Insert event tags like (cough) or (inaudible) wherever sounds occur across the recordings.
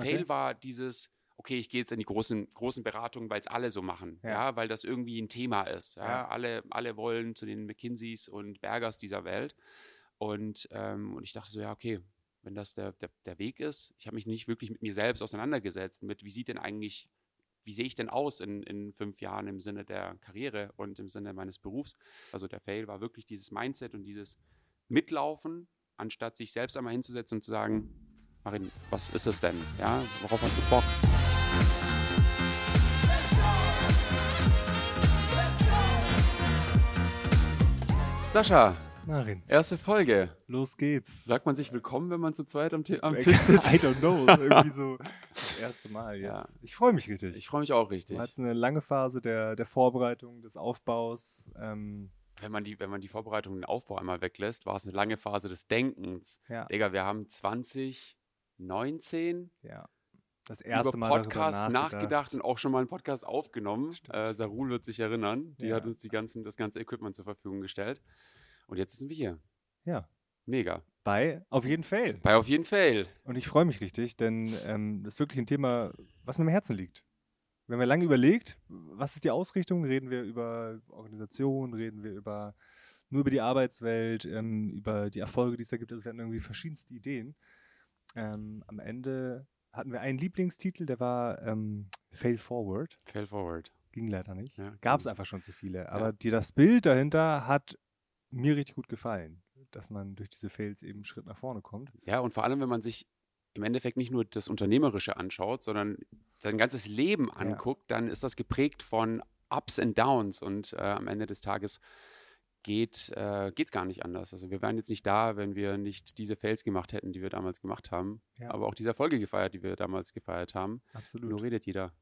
Okay. Fail war dieses, okay, ich gehe jetzt in die großen, großen Beratungen, weil es alle so machen, Ja. ja. weil das irgendwie ein Thema ist. Ja? Ja. Alle, alle wollen zu den McKinseys und Bergers dieser Welt. Und, ähm, und ich dachte so, ja, okay, wenn das der, der, der Weg ist, ich habe mich nicht wirklich mit mir selbst auseinandergesetzt, mit wie sieht denn eigentlich, wie sehe ich denn aus in, in fünf Jahren im Sinne der Karriere und im Sinne meines Berufs. Also der Fail war wirklich dieses Mindset und dieses Mitlaufen, anstatt sich selbst einmal hinzusetzen und zu sagen, Marin, was ist es denn? Ja, worauf hast du Bock? Sascha, Marin, erste Folge. los geht's. Sagt man sich willkommen, wenn man zu zweit am, am (laughs) I Tisch sitzt? don't know. (laughs) Irgendwie so das erste Mal jetzt. Ja. Ich freue mich richtig. Ich freue mich auch richtig. War jetzt eine lange Phase der, der Vorbereitung, des Aufbaus. Ähm, Wenn man, die, wenn man die Vorbereitung und den Aufbau einmal weglässt, war es eine lange Phase des Denkens. ja, Digga, wir haben 2019 ja. Das erste über Mal Podcasts nachgedacht. und auch schon mal einen Podcast aufgenommen. Äh, Sarul wird sich erinnern. Die Ja. hat uns die ganzen, das ganze Equipment zur Verfügung gestellt. Und jetzt sind wir hier. Ja, Mega. bei auf jeden Fall. Bei auf jeden Fall. Und ich freue mich richtig, denn ähm, das ist wirklich ein Thema, was mir am Herzen liegt. Wir haben ja lange überlegt, was ist die Ausrichtung? Reden wir über Organisation, reden wir über nur über die Arbeitswelt, ähm, über die Erfolge, die es da gibt. Also wir hatten irgendwie verschiedenste Ideen. Ähm, am Ende hatten wir einen Lieblingstitel, der war ähm, Fail Forward. Fail forward. Ging leider nicht. Ja, Gab es einfach schon zu viele. Aber die, das Bild dahinter hat mir richtig gut gefallen, dass man durch diese Fails eben einen Schritt nach vorne kommt. Ja, und vor allem, wenn man sich im Endeffekt nicht nur das Unternehmerische anschaut, sondern sein ganzes Leben anguckt, dann ist das geprägt von Ups und Downs und äh, am Ende des Tages geht äh, es gar nicht anders. Also wir wären jetzt nicht da, wenn wir nicht diese Fails gemacht hätten, die wir damals gemacht haben, Ja. aber auch diese Erfolge gefeiert, die wir damals gefeiert haben. Absolut. Nur redet jeder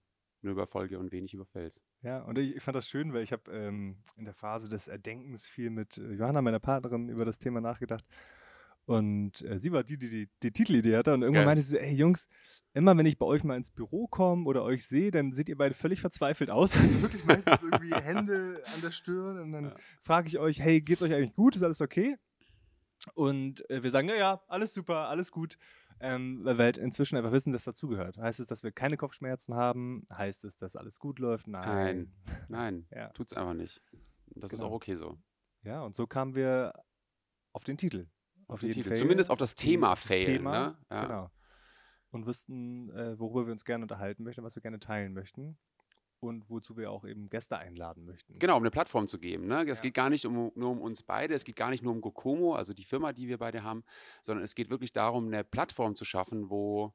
nur über Erfolge und wenig über Fails. Ja, und ich, ich fand das schön, weil ich habe ähm, in der Phase des Erdenkens viel mit äh, Johanna, meiner Partnerin, über das Thema nachgedacht. Und äh, sie war die, die, die die Titelidee hatte. Und irgendwann Geil. meinte sie, so, ey Jungs, immer wenn ich bei euch mal ins Büro komme oder euch sehe, dann seht ihr beide völlig verzweifelt aus. (laughs) Also wirklich meistens irgendwie Hände an der Stirn. Und dann Ja. frage ich euch, hey, geht's euch eigentlich gut? Ist alles okay? Und äh, wir sagen, ja, ja, alles super, alles gut. Ähm, weil wir halt inzwischen einfach wissen, dass dazugehört. Heißt es, dass wir keine Kopfschmerzen haben? Heißt es, dass alles gut läuft? Nein. Nein, (laughs) Ja. tut's einfach nicht. Das ist Genau. auch okay so. Ja, und so kamen wir auf den Titel. Auf den jeden Titel. Fall. Zumindest auf das Thema das Fail. Thema, ne? ja. Genau. Und wussten, äh, worüber wir uns gerne unterhalten möchten, was wir gerne teilen möchten. Und wozu wir auch eben Gäste einladen möchten. Genau, um eine Plattform zu geben. Ne? Es Ja. geht gar nicht um, nur um uns beide, es geht gar nicht nur um Gokomo, also die Firma, die wir beide haben, sondern es geht wirklich darum, eine Plattform zu schaffen, wo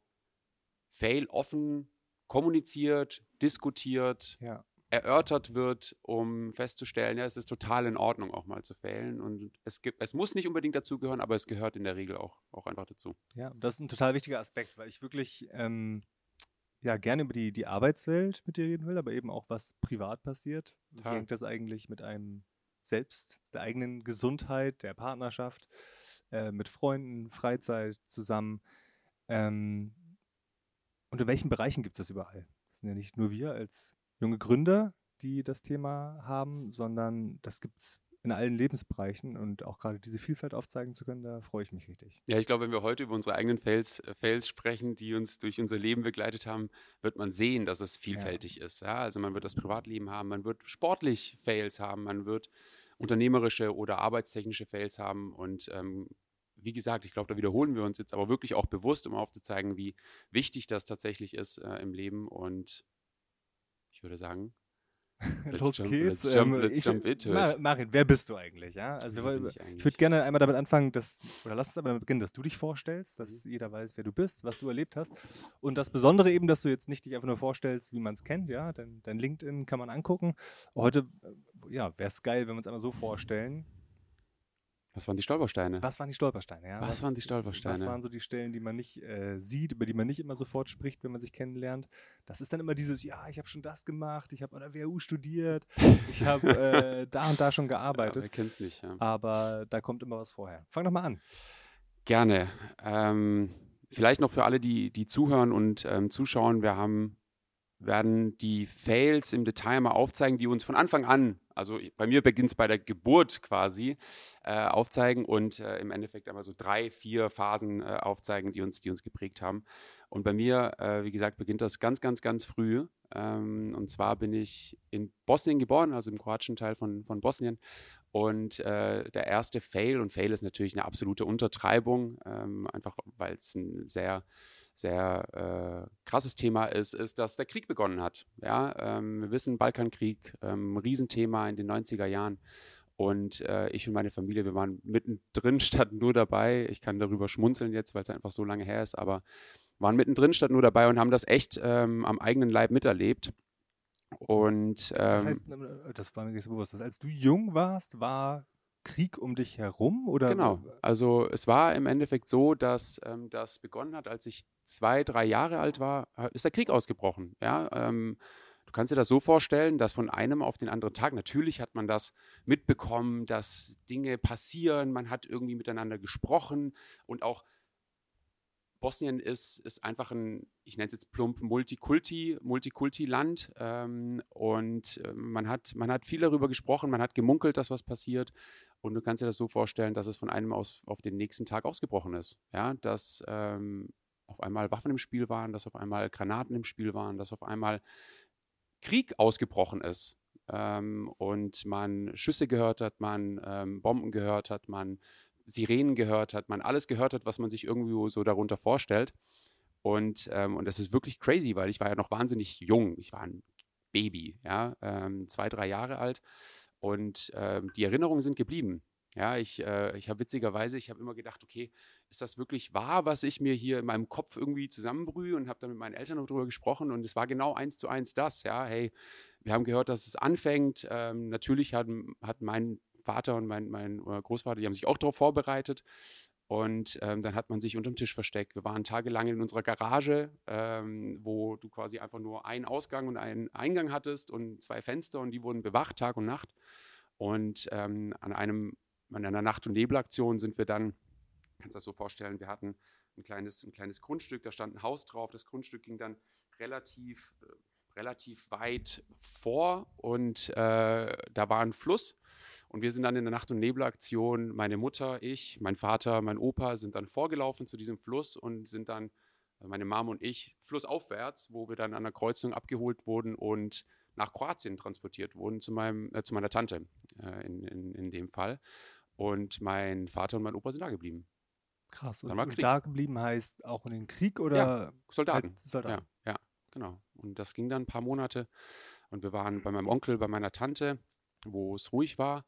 Fail offen kommuniziert, diskutiert, Ja, erörtert wird, um festzustellen, ja, es ist total in Ordnung, auch mal zu failen. Und es gibt, es muss nicht unbedingt dazugehören, aber es gehört in der Regel auch, auch einfach dazu. ja, das ist ein total wichtiger Aspekt, weil ich wirklich ähm, ja, gerne über die, die Arbeitswelt mit dir reden will, aber eben auch, was privat passiert. Wie hängt das eigentlich mit einem selbst, der eigenen Gesundheit, der Partnerschaft, äh, mit Freunden, Freizeit zusammen? Ähm, und in welchen Bereichen gibt es das überall? Das sind ja nicht nur wir als junge Gründer, die das Thema haben, sondern das gibt es in allen Lebensbereichen und auch gerade diese Vielfalt aufzeigen zu können, da freue ich mich richtig. Ja, ich glaube, wenn wir heute über unsere eigenen Fails, äh, Fails sprechen, die uns durch unser Leben begleitet haben, wird man sehen, dass es vielfältig ist. Ja? Also man wird das Privatleben haben, man wird sportlich Fails haben, man wird unternehmerische oder arbeitstechnische Fails haben. Und ähm, wie gesagt, ich glaube, da wiederholen wir uns jetzt aber wirklich auch bewusst, um aufzuzeigen, wie wichtig das tatsächlich ist äh, im Leben. Und ich würde sagen, (laughs) Let's Los jump- geht's. let's jump- Ähm, let's ich, jump into it. Mar Marin, wer bist du eigentlich? Ja? Also wir wer wollen, ich ich würde gerne einmal damit anfangen, dass, oder lass uns aber damit beginnen, dass du dich vorstellst, dass Mhm. jeder weiß, wer du bist, was du erlebt hast. Und das Besondere eben, dass du jetzt nicht dich einfach nur vorstellst, wie man es kennt, ja, dein, dein LinkedIn kann man angucken. Heute, äh, ja, wäre es geil, wenn wir uns einmal so vorstellen. Was waren die Stolpersteine? Was waren die Stolpersteine? Ja? Was waren die Stolpersteine? Was waren so die Stellen, die man nicht äh, sieht, über die man nicht immer sofort spricht, wenn man sich kennenlernt? Das ist dann immer dieses, ja, ich habe schon das gemacht, ich habe an der WHU studiert, ich habe (laughs) äh, da und da schon Ja, gearbeitet. wer kennt's nicht? Ja. aber da kommt immer was vorher. Fang doch mal an. Gerne. Ähm, vielleicht noch für alle, die, die zuhören und ähm, zuschauen, wir haben, werden die Fails im Detail mal aufzeigen, die uns von Anfang an, also bei mir beginnt es bei der Geburt quasi, äh, aufzeigen und äh, im Endeffekt einmal so drei, vier Phasen äh, aufzeigen, die uns, die uns geprägt haben. Und bei mir, äh, wie gesagt, beginnt das ganz, ganz, ganz früh. Ähm, und zwar bin ich in Bosnien geboren, also im kroatischen Teil von, von Bosnien. Und äh, der erste Fail, und Fail ist natürlich eine absolute Untertreibung, ähm, einfach weil es ein sehr sehr äh, krasses Thema ist, ist, dass der Krieg begonnen hat. Ja, ähm, wir wissen, Balkankrieg, ähm, Riesenthema in den 90er Jahren. Und äh, ich und meine Familie, wir waren mittendrin (laughs) statt nur dabei. Ich kann darüber schmunzeln jetzt, weil es einfach so lange her ist, aber waren mittendrin statt nur dabei und haben das echt ähm, am eigenen Leib miterlebt. Und ähm, das heißt, äh, das war mir nicht so bewusst, dass als du jung warst, war Krieg um dich herum? Oder? Genau. Also es war im Endeffekt so, dass ähm, das begonnen hat, als ich zwei, drei Jahre alt war, äh, ist der Krieg ausgebrochen. Ja, ähm, du kannst dir das so vorstellen, dass von einem auf den anderen Tag, natürlich hat man das mitbekommen, dass Dinge passieren, man hat irgendwie miteinander gesprochen und auch Bosnien ist, ist einfach ein, ich nenne es jetzt plump, Multikulti, Multikulti-Land. Ähm, und äh, man, hat, man hat viel darüber gesprochen, man hat gemunkelt, dass was passiert. Und du kannst dir das so vorstellen, dass es von einem aus auf den nächsten Tag ausgebrochen ist. Ja, dass ähm, auf einmal Waffen im Spiel waren, dass auf einmal Granaten im Spiel waren, dass auf einmal Krieg ausgebrochen ist. Ähm, und man Schüsse gehört hat, man ähm, Bomben gehört hat, man Sirenen gehört hat, man alles gehört hat, was man sich irgendwie so darunter vorstellt. Und, ähm, und das ist wirklich crazy, weil ich war ja noch wahnsinnig jung. Ich war ein Baby, ja, ähm, zwei, drei Jahre alt. Und ähm, die Erinnerungen sind geblieben. Ja, ich, äh, ich habe witzigerweise, ich habe immer gedacht, okay, ist das wirklich wahr, was ich mir hier in meinem Kopf irgendwie zusammenbrühe und habe dann mit meinen Eltern darüber gesprochen und es war genau eins zu eins das, ja, hey, wir haben gehört, dass es anfängt. Ähm, natürlich hat, hat mein Vater und mein, mein äh, Großvater, die haben sich auch darauf vorbereitet. Und ähm, dann hat man sich unterm Tisch versteckt. Wir waren tagelang in unserer Garage, ähm, wo du quasi einfach nur einen Ausgang und einen Eingang hattest und zwei Fenster und die wurden bewacht, Tag und Nacht. Und ähm, an, einem, an einer Nacht- und Nebelaktion sind wir dann, kannst du das so vorstellen, wir hatten ein kleines, ein kleines Grundstück, da stand ein Haus drauf. Das Grundstück ging dann relativ, äh, relativ weit vor und äh, da war ein Fluss. Und wir sind dann in der Nacht- und Nebelaktion, meine Mutter, ich, mein Vater, mein Opa sind dann vorgelaufen zu diesem Fluss und sind dann, äh, meine Mom und ich, flussaufwärts, wo wir dann an der Kreuzung abgeholt wurden und nach Kroatien transportiert wurden, zu, meinem, äh, zu meiner Tante äh, in, in, in dem Fall. Und mein Vater und mein Opa sind da geblieben. Krass. Und da geblieben heißt auch in den Krieg oder? Ja, Soldaten. Halt Soldaten. Ja, ja, genau. Und das ging dann ein paar Monate. Und wir waren bei meinem Onkel, bei meiner Tante, wo es ruhig war.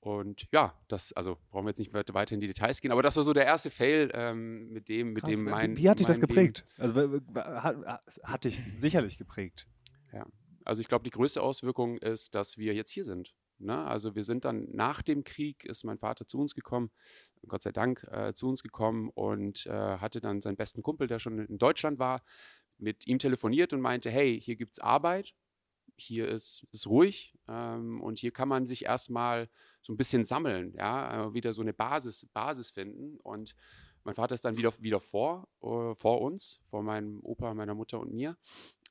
Und ja, das, also brauchen wir jetzt nicht weiter in die Details gehen, aber das war so der erste Fail, ähm, mit dem, mit Krass, dem mein. Wie hat dich das geprägt? Leben, also hat, hat dich sicherlich geprägt. Ja, also ich glaube, die größte Auswirkung ist, dass wir jetzt hier sind. Ne? Also wir sind dann nach dem Krieg, ist mein Vater zu uns gekommen, Gott sei Dank äh, zu uns gekommen und äh, hatte dann seinen besten Kumpel, der schon in Deutschland war, mit ihm telefoniert und meinte, hey, hier gibt es Arbeit, hier ist es ruhig ähm, und hier kann man sich erstmal so ein bisschen sammeln, ja, äh, wieder so eine Basis, Basis finden. Und mein Vater ist dann wieder, wieder vor, uh, vor uns, vor meinem Opa, meiner Mutter und mir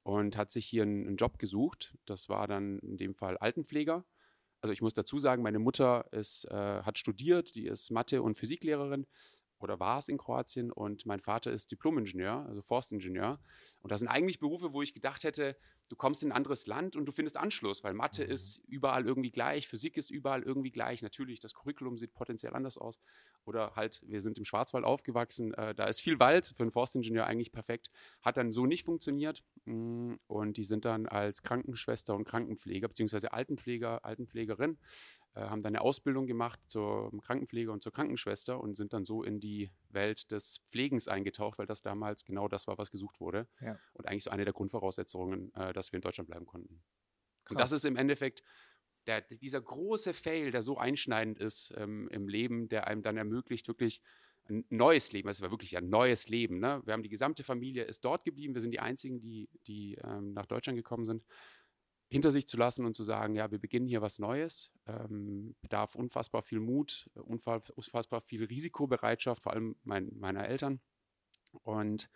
und hat sich hier einen, einen Job gesucht. Das war dann in dem Fall Altenpfleger. Also ich muss dazu sagen, meine Mutter ist, äh, hat studiert, die ist Mathe- und Physiklehrerin oder war es in Kroatien und mein Vater ist Diplomingenieur, also Forstingenieur. Und das sind eigentlich Berufe, wo ich gedacht hätte, du kommst in ein anderes Land und du findest Anschluss, weil Mathe mhm. ist überall irgendwie gleich, Physik ist überall irgendwie gleich. Natürlich, das Curriculum sieht potenziell anders aus. Oder halt, wir sind im Schwarzwald aufgewachsen, äh, da ist viel Wald, für einen Forstingenieur eigentlich perfekt. Hat dann so nicht funktioniert. Mm, und die sind dann als Krankenschwester und Krankenpfleger, beziehungsweise Altenpfleger, Altenpflegerin, haben dann eine Ausbildung gemacht zur Krankenpfleger und zur Krankenschwester und sind dann so in die Welt des Pflegens eingetaucht, weil das damals genau das war, was gesucht wurde. Ja. Und eigentlich so eine der Grundvoraussetzungen, äh, dass wir in Deutschland bleiben konnten. Krass. Und das ist im Endeffekt der, dieser große Fail, der so einschneidend ist ähm, im Leben, der einem dann ermöglicht, wirklich ein neues Leben. Es war wirklich ein neues Leben. Ne? Wir haben die gesamte Familie ist dort geblieben. Wir sind die einzigen, die, die ähm, nach Deutschland gekommen sind hinter sich zu lassen und zu sagen, ja, wir beginnen hier was Neues, ähm, bedarf unfassbar viel Mut, unfassbar viel Risikobereitschaft, vor allem mein, meiner Eltern und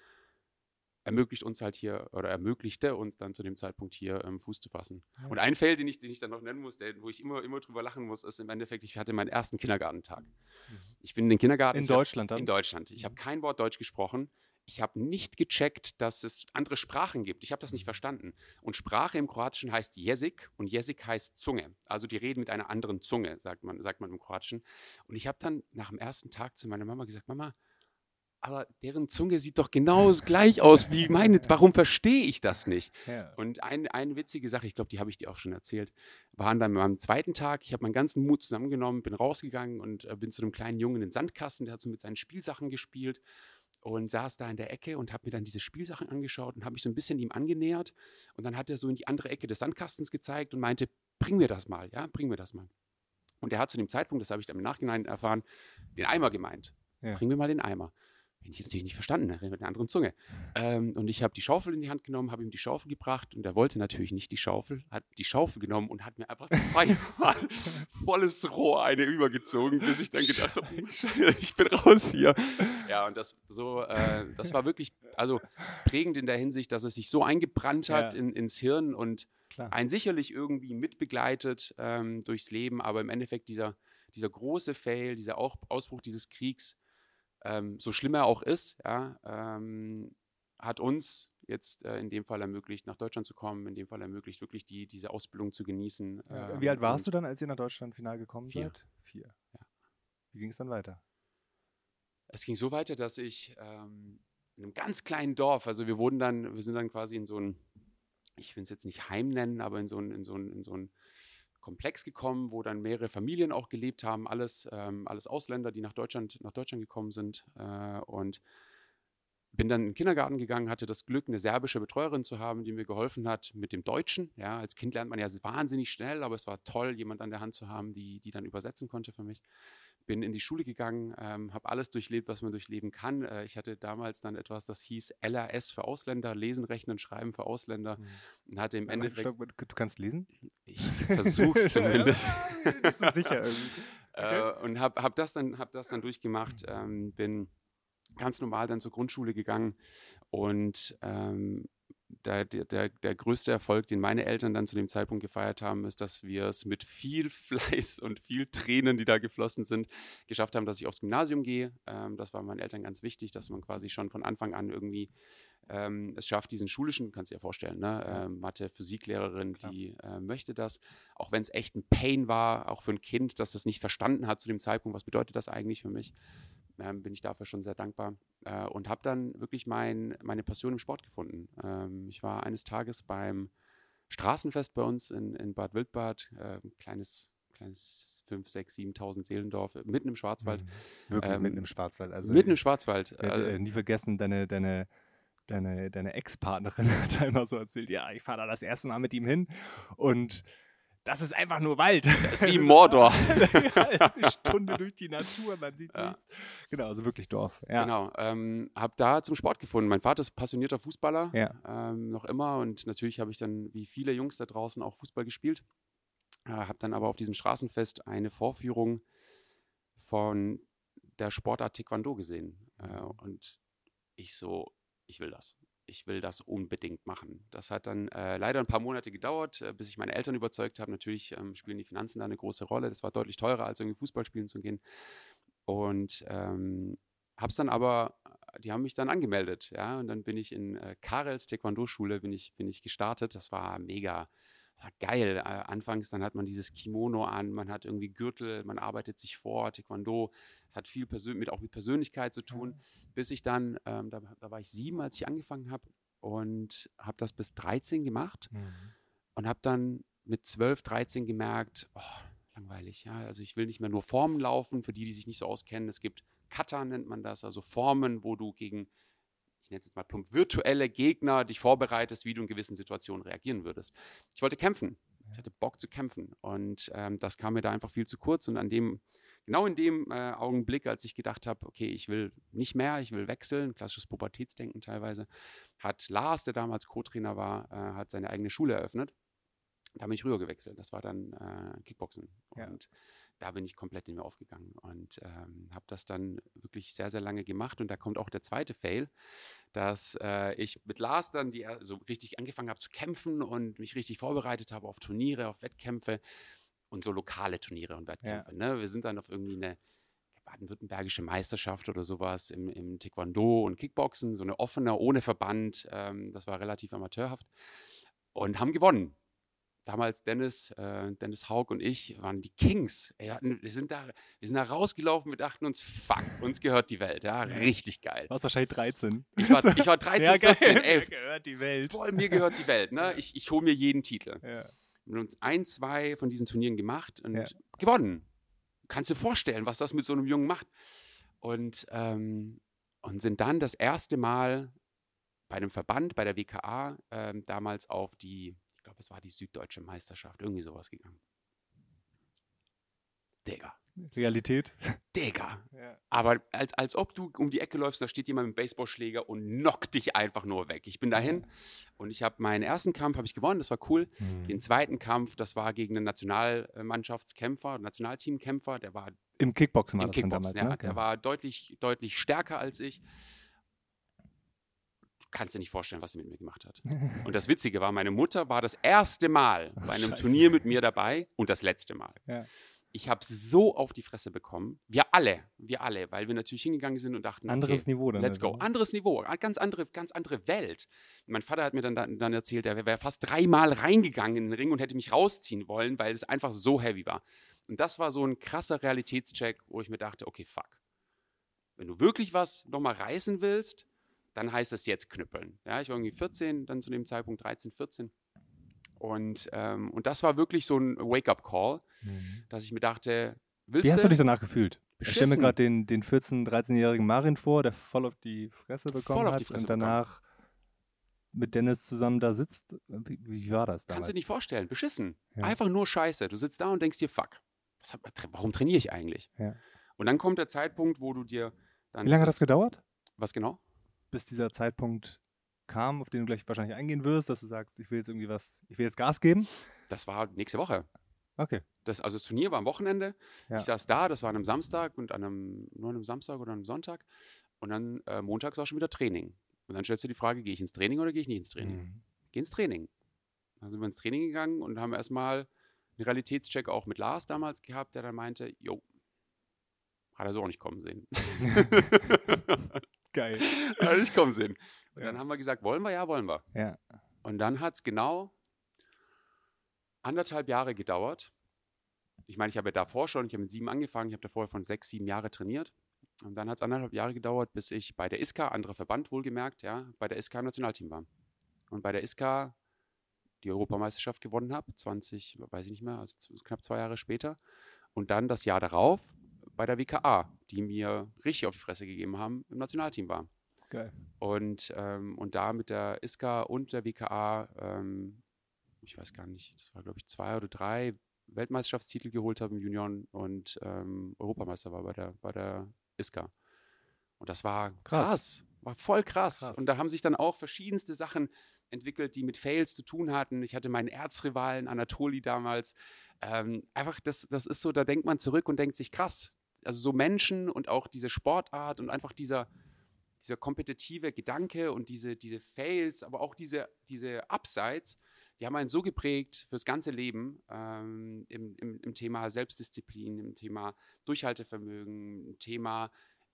ermöglicht uns halt hier oder ermöglichte uns dann zu dem Zeitpunkt hier ähm, Fuß zu fassen. Ja. Und ein Feld, den ich, den ich dann noch nennen muss, der, wo ich immer, immer drüber lachen muss, ist im Endeffekt, ich hatte meinen ersten Kindergartentag. Mhm. Ich bin in den Kindergarten. In Deutschland hab, dann? In Deutschland. Ich mhm. habe kein Wort Deutsch gesprochen. Ich habe nicht gecheckt, dass es andere Sprachen gibt. Ich habe das nicht Mhm. verstanden. Und Sprache im Kroatischen heißt Jezik und Jezik heißt Zunge. Also die reden mit einer anderen Zunge, sagt man, sagt man im Kroatischen. Und ich habe dann nach dem ersten Tag zu meiner Mama gesagt, Mama, aber deren Zunge sieht doch genau (laughs) gleich aus wie meine. Warum verstehe ich das nicht? Ja. Und ein, eine witzige Sache, ich glaube, die habe ich dir auch schon erzählt, waren dann am zweiten Tag, ich habe meinen ganzen Mut zusammengenommen, bin rausgegangen und äh, bin zu einem kleinen Jungen in den Sandkasten, der hat so mit seinen Spielsachen gespielt und saß da in der Ecke und habe mir dann diese Spielsachen angeschaut und habe mich so ein bisschen ihm angenähert und dann hat er so in die andere Ecke des Sandkastens gezeigt und meinte, bring mir das mal, ja, bring mir das mal. Und er hat zu dem Zeitpunkt, das habe ich dann im Nachhinein erfahren, den Eimer gemeint. Ja. Bring mir mal den Eimer. Bin ich natürlich nicht verstanden, er redet mit einer anderen Zunge. Ähm, und ich habe die Schaufel in die Hand genommen, habe ihm die Schaufel gebracht und er wollte natürlich nicht die Schaufel, hat die Schaufel genommen und hat mir einfach (laughs) zweimal volles Rohr eine übergezogen, bis ich dann gedacht habe, (laughs) ich bin raus hier. Ja, und das so, äh, das war wirklich, also prägend in der Hinsicht, dass es sich so eingebrannt hat Ja. in, ins Hirn und Klar. ein sicherlich irgendwie mitbegleitet ähm, durchs Leben, aber im Endeffekt dieser, dieser große Fail, dieser Ausbruch dieses Kriegs, ähm, so schlimm er auch ist, ja, ähm, hat uns jetzt äh, in dem Fall ermöglicht, nach Deutschland zu kommen, in dem Fall ermöglicht, wirklich die, diese Ausbildung zu genießen. Ja, ähm, Wie alt warst du dann, als ihr nach Deutschland final gekommen Vier. seid? Vier. Ja. Wie ging es dann weiter? Es ging so weiter, dass ich ähm, in einem ganz kleinen Dorf, also wir wurden dann, wir sind dann quasi in so ein, ich will es jetzt nicht Heim nennen, aber in so ein, in so ein, in so ein Komplex gekommen, wo dann mehrere Familien auch gelebt haben, alles, ähm, alles Ausländer, die nach Deutschland, nach Deutschland gekommen sind. Äh, und bin dann in den Kindergarten gegangen, hatte das Glück, eine serbische Betreuerin zu haben, die mir geholfen hat mit dem Deutschen. Ja, als Kind lernt man ja wahnsinnig schnell, aber es war toll, jemand an der Hand zu haben, die, die dann übersetzen konnte für mich. Bin in die Schule gegangen, ähm, habe alles durchlebt, was man durchleben kann. Äh, ich hatte damals dann etwas, das hieß LRS für Ausländer, Lesen, Rechnen, Schreiben für Ausländer. Und hatte im Endeffekt, Du kannst lesen? ich versuch's (laughs) zumindest. Ja, Bist du sicher irgendwie? Äh, und habe hab das, dann- hab das dann durchgemacht, ähm, bin ganz normal dann zur Grundschule gegangen und ähm, der, der, der, größte Erfolg, den meine Eltern dann zu dem Zeitpunkt gefeiert haben, ist, dass wir es mit viel (laughs) Fleiß und viel Tränen, die da geflossen sind, geschafft haben, dass ich aufs Gymnasium gehe. Ähm, das war meinen Eltern ganz wichtig, dass man quasi schon von Anfang an irgendwie ähm, es schafft, diesen schulischen, kannst du dir vorstellen, ne? Ähm, Mathe, Physiklehrerin, Klar. die äh, möchte das, auch wenn es echt ein Pain war, auch für ein Kind, das das nicht verstanden hat zu dem Zeitpunkt, was bedeutet das eigentlich für mich, ähm, bin ich dafür schon sehr dankbar äh, und habe dann wirklich mein, meine Passion im Sport gefunden. Ähm, ich war eines Tages beim Straßenfest bei uns in, in Bad Wildbad, äh, ein kleines, kleines 5, 6, 7.000 Seelendorf, äh, mitten im Schwarzwald. Mhm. Wirklich Ähm, mitten im Schwarzwald. Also mitten im ich Schwarzwald. werde Äh, äh, nie vergessen, deine, deine, deine, deine Ex-Partnerin (laughs) hat einmal so erzählt, ja, ich fahre da das erste Mal mit ihm hin und das ist einfach nur Wald. Das ist wie Mordor. (laughs) Eine Stunde durch die Natur, man sieht Ja. nichts. Genau, also wirklich Dorf. Ja. Genau. Ähm, habe da zum Sport gefunden. Mein Vater ist passionierter Fußballer, Ja. ähm, noch immer. Und natürlich habe ich dann, wie viele Jungs da draußen, auch Fußball gespielt. Äh, habe dann aber auf diesem Straßenfest eine Vorführung von der Sportart Taekwondo gesehen. Äh, und ich so, ich will das. Ich will das unbedingt machen. Das hat dann äh, leider ein paar Monate gedauert, äh, bis ich meine Eltern überzeugt habe. Natürlich ähm, spielen die Finanzen da eine große Rolle. Das war deutlich teurer, als irgendwie Fußball spielen zu gehen. Und ähm, habe es dann aber, die haben mich dann angemeldet, ja, und dann bin ich in äh, Karels Taekwondo-Schule bin ich, bin ich gestartet. Das war mega, geil. Äh, anfangs dann hat man dieses Kimono an, man hat irgendwie Gürtel, man arbeitet sich vor, Taekwondo. Es hat viel persön mit, auch mit Persönlichkeit zu tun, bis ich dann, ähm, da, da war ich sieben, als ich angefangen habe und habe das bis 13 gemacht Mhm. und habe dann mit 12, 13 gemerkt, oh, langweilig, ja, also ich will nicht mehr nur Formen laufen, für die, die sich nicht so auskennen. Es gibt Kata, nennt man das, also Formen, wo du gegen, ich nenne es jetzt mal plump, virtuelle Gegner dich vorbereitest, wie du in gewissen Situationen reagieren würdest. Ich wollte kämpfen. Ich hatte Bock zu kämpfen und ähm, das kam mir da einfach viel zu kurz und an dem, genau in dem äh, Augenblick, als ich gedacht habe, okay, ich will nicht mehr, ich will wechseln, klassisches Pubertätsdenken teilweise, hat Lars, der damals Co-Trainer war, äh, hat seine eigene Schule eröffnet. Da bin ich rüber gewechselt. Das war dann äh, Kickboxen. Ja. Und da bin ich komplett in mir aufgegangen und ähm, habe das dann wirklich sehr, sehr lange gemacht. Und da kommt auch der zweite Fail, dass äh, ich mit Lars dann die, er- so richtig angefangen habe zu kämpfen und mich richtig vorbereitet habe auf Turniere, auf Wettkämpfe und so lokale Turniere und Wettkämpfe. Ne? Wir sind dann auf irgendwie eine, baden-württembergische Meisterschaft oder sowas im, im Taekwondo und Kickboxen, so eine offene, ohne Verband. Ähm, das war relativ amateurhaft. Und haben gewonnen. Damals Dennis, äh, Dennis Haug und ich waren die Kings. Ja, wir, sind da, wir sind da rausgelaufen, wir dachten uns, fuck, uns gehört die Welt. Ja, richtig geil. Du warst wahrscheinlich 13. Ich war, ich war 13, (laughs) ja, 14, 11. Mir gehört die Welt. Voll, mir gehört die Welt. Ne? (laughs) Ich, ich hole mir jeden Titel. Ja. Wir haben uns ein, zwei von diesen Turnieren gemacht und Ja. gewonnen. Kannst du dir vorstellen, was das mit so einem Jungen macht? Und, ähm, und sind dann das erste Mal bei einem Verband, bei der WKA, ähm, damals auf die, glaube, es war die Süddeutsche Meisterschaft, irgendwie sowas gegangen. Digga, Realität. (laughs) Digga. Ja. Aber als, als ob du um die Ecke läufst, da steht jemand mit Baseballschläger und knockt dich einfach nur weg. Ich bin dahin und ich habe meinen ersten Kampf habe ich gewonnen, das war cool. Mhm. Den zweiten Kampf, das war gegen einen Nationalmannschaftskämpfer, Nationalteamkämpfer, der war Im Kickboxen war im das Kickboxen, damals, ja, ne? der war deutlich, deutlich stärker als ich. Du kannst dir nicht vorstellen, was er mit mir gemacht hat. (laughs) Und das Witzige war, meine Mutter war das erste Mal bei einem Scheiße. Turnier mit mir dabei und das letzte Mal. Ja. Ich habe so auf die Fresse bekommen. Wir alle, wir alle, weil wir natürlich hingegangen sind und dachten, Anderes okay, Niveau dann. Let's go. also. Anderes Niveau, ganz andere, ganz andere Welt. Mein Vater hat mir dann, dann, dann erzählt, er wäre fast dreimal reingegangen in den Ring und hätte mich rausziehen wollen, weil es einfach so heavy war. Und das war so ein krasser Realitätscheck, wo ich mir dachte, okay, fuck. Wenn du wirklich was nochmal reißen willst, dann heißt es jetzt knüppeln. Ja, ich war irgendwie 14, dann zu dem Zeitpunkt 13, 14. Und, ähm, und das war wirklich so ein Wake-up-Call, Mhm. dass ich mir dachte, willst Wie hast du dich danach gefühlt? Ich stelle mir gerade den, den 14-, 13-jährigen Marin vor, der voll auf die Fresse bekommen hat die Fresse und danach mit Dennis zusammen da sitzt. Wie, wie war das damals? Kannst du dir nicht vorstellen. Beschissen. Ja. Einfach nur Scheiße. Du sitzt da und denkst dir, fuck, was hab, warum trainiere ich eigentlich? Ja. Und dann kommt der Zeitpunkt, wo du dir dann. Wie lange hat das gedauert? Was genau? Bis dieser Zeitpunkt kam, auf den du gleich wahrscheinlich eingehen wirst, dass du sagst, ich will jetzt irgendwie was, ich will jetzt Gas geben. Das war nächste Woche. Okay. Das, also das Turnier war am Wochenende. Ja. Ich saß da, das war an einem Samstag und an einem, nur an einem Samstag oder einem Sonntag. Und dann äh, montags war schon wieder Training. Und dann stellst du die Frage, gehe ich ins Training oder gehe ich nicht ins Training? Mhm. Geh ins Training. Dann sind wir ins Training gegangen und haben erstmal einen Realitätscheck auch mit Lars damals gehabt, der dann meinte, jo, hat er so auch nicht kommen sehen. (laughs) (laughs) Geil. (laughs) Hat er nicht kommen sehen. Und Ja. dann haben wir gesagt, wollen wir? Ja, wollen wir. Ja. Und dann hat es genau anderthalb Jahre gedauert. Ich meine, ich habe ja davor schon, ich habe mit sieben angefangen, ich habe davor von sechs, sieben Jahre trainiert. Und dann hat es anderthalb Jahre gedauert, bis ich bei der ISKA, anderer Verband wohlgemerkt, ja, bei der ISKA im Nationalteam war. Und bei der ISKA die Europameisterschaft gewonnen habe, 20, weiß ich nicht mehr, also knapp zwei Jahre später. Und dann das Jahr darauf bei der WKA, die mir richtig auf die Fresse gegeben haben, im Nationalteam war. Geil. Und, ähm, und da mit der ISKA und der WKA, ähm, ich weiß gar nicht, das war glaube ich zwei oder drei Weltmeisterschaftstitel geholt habe im Junioren und ähm, Europameister war bei der, bei der ISKA. Und das war Krass. krass, war voll krass. Krass. Und da haben sich dann auch verschiedenste Sachen entwickelt, die mit Fails zu tun hatten. Ich hatte meinen Erzrivalen Anatoli damals. Ähm, einfach, das, das ist so, da denkt man zurück und denkt sich, krass. Also so Menschen und auch diese Sportart und einfach dieser, dieser kompetitive Gedanke und diese, diese Fails, aber auch diese, diese Upsides, die haben einen so geprägt fürs ganze Leben ähm, im, im, im Thema Selbstdisziplin, im Thema Durchhaltevermögen, im Thema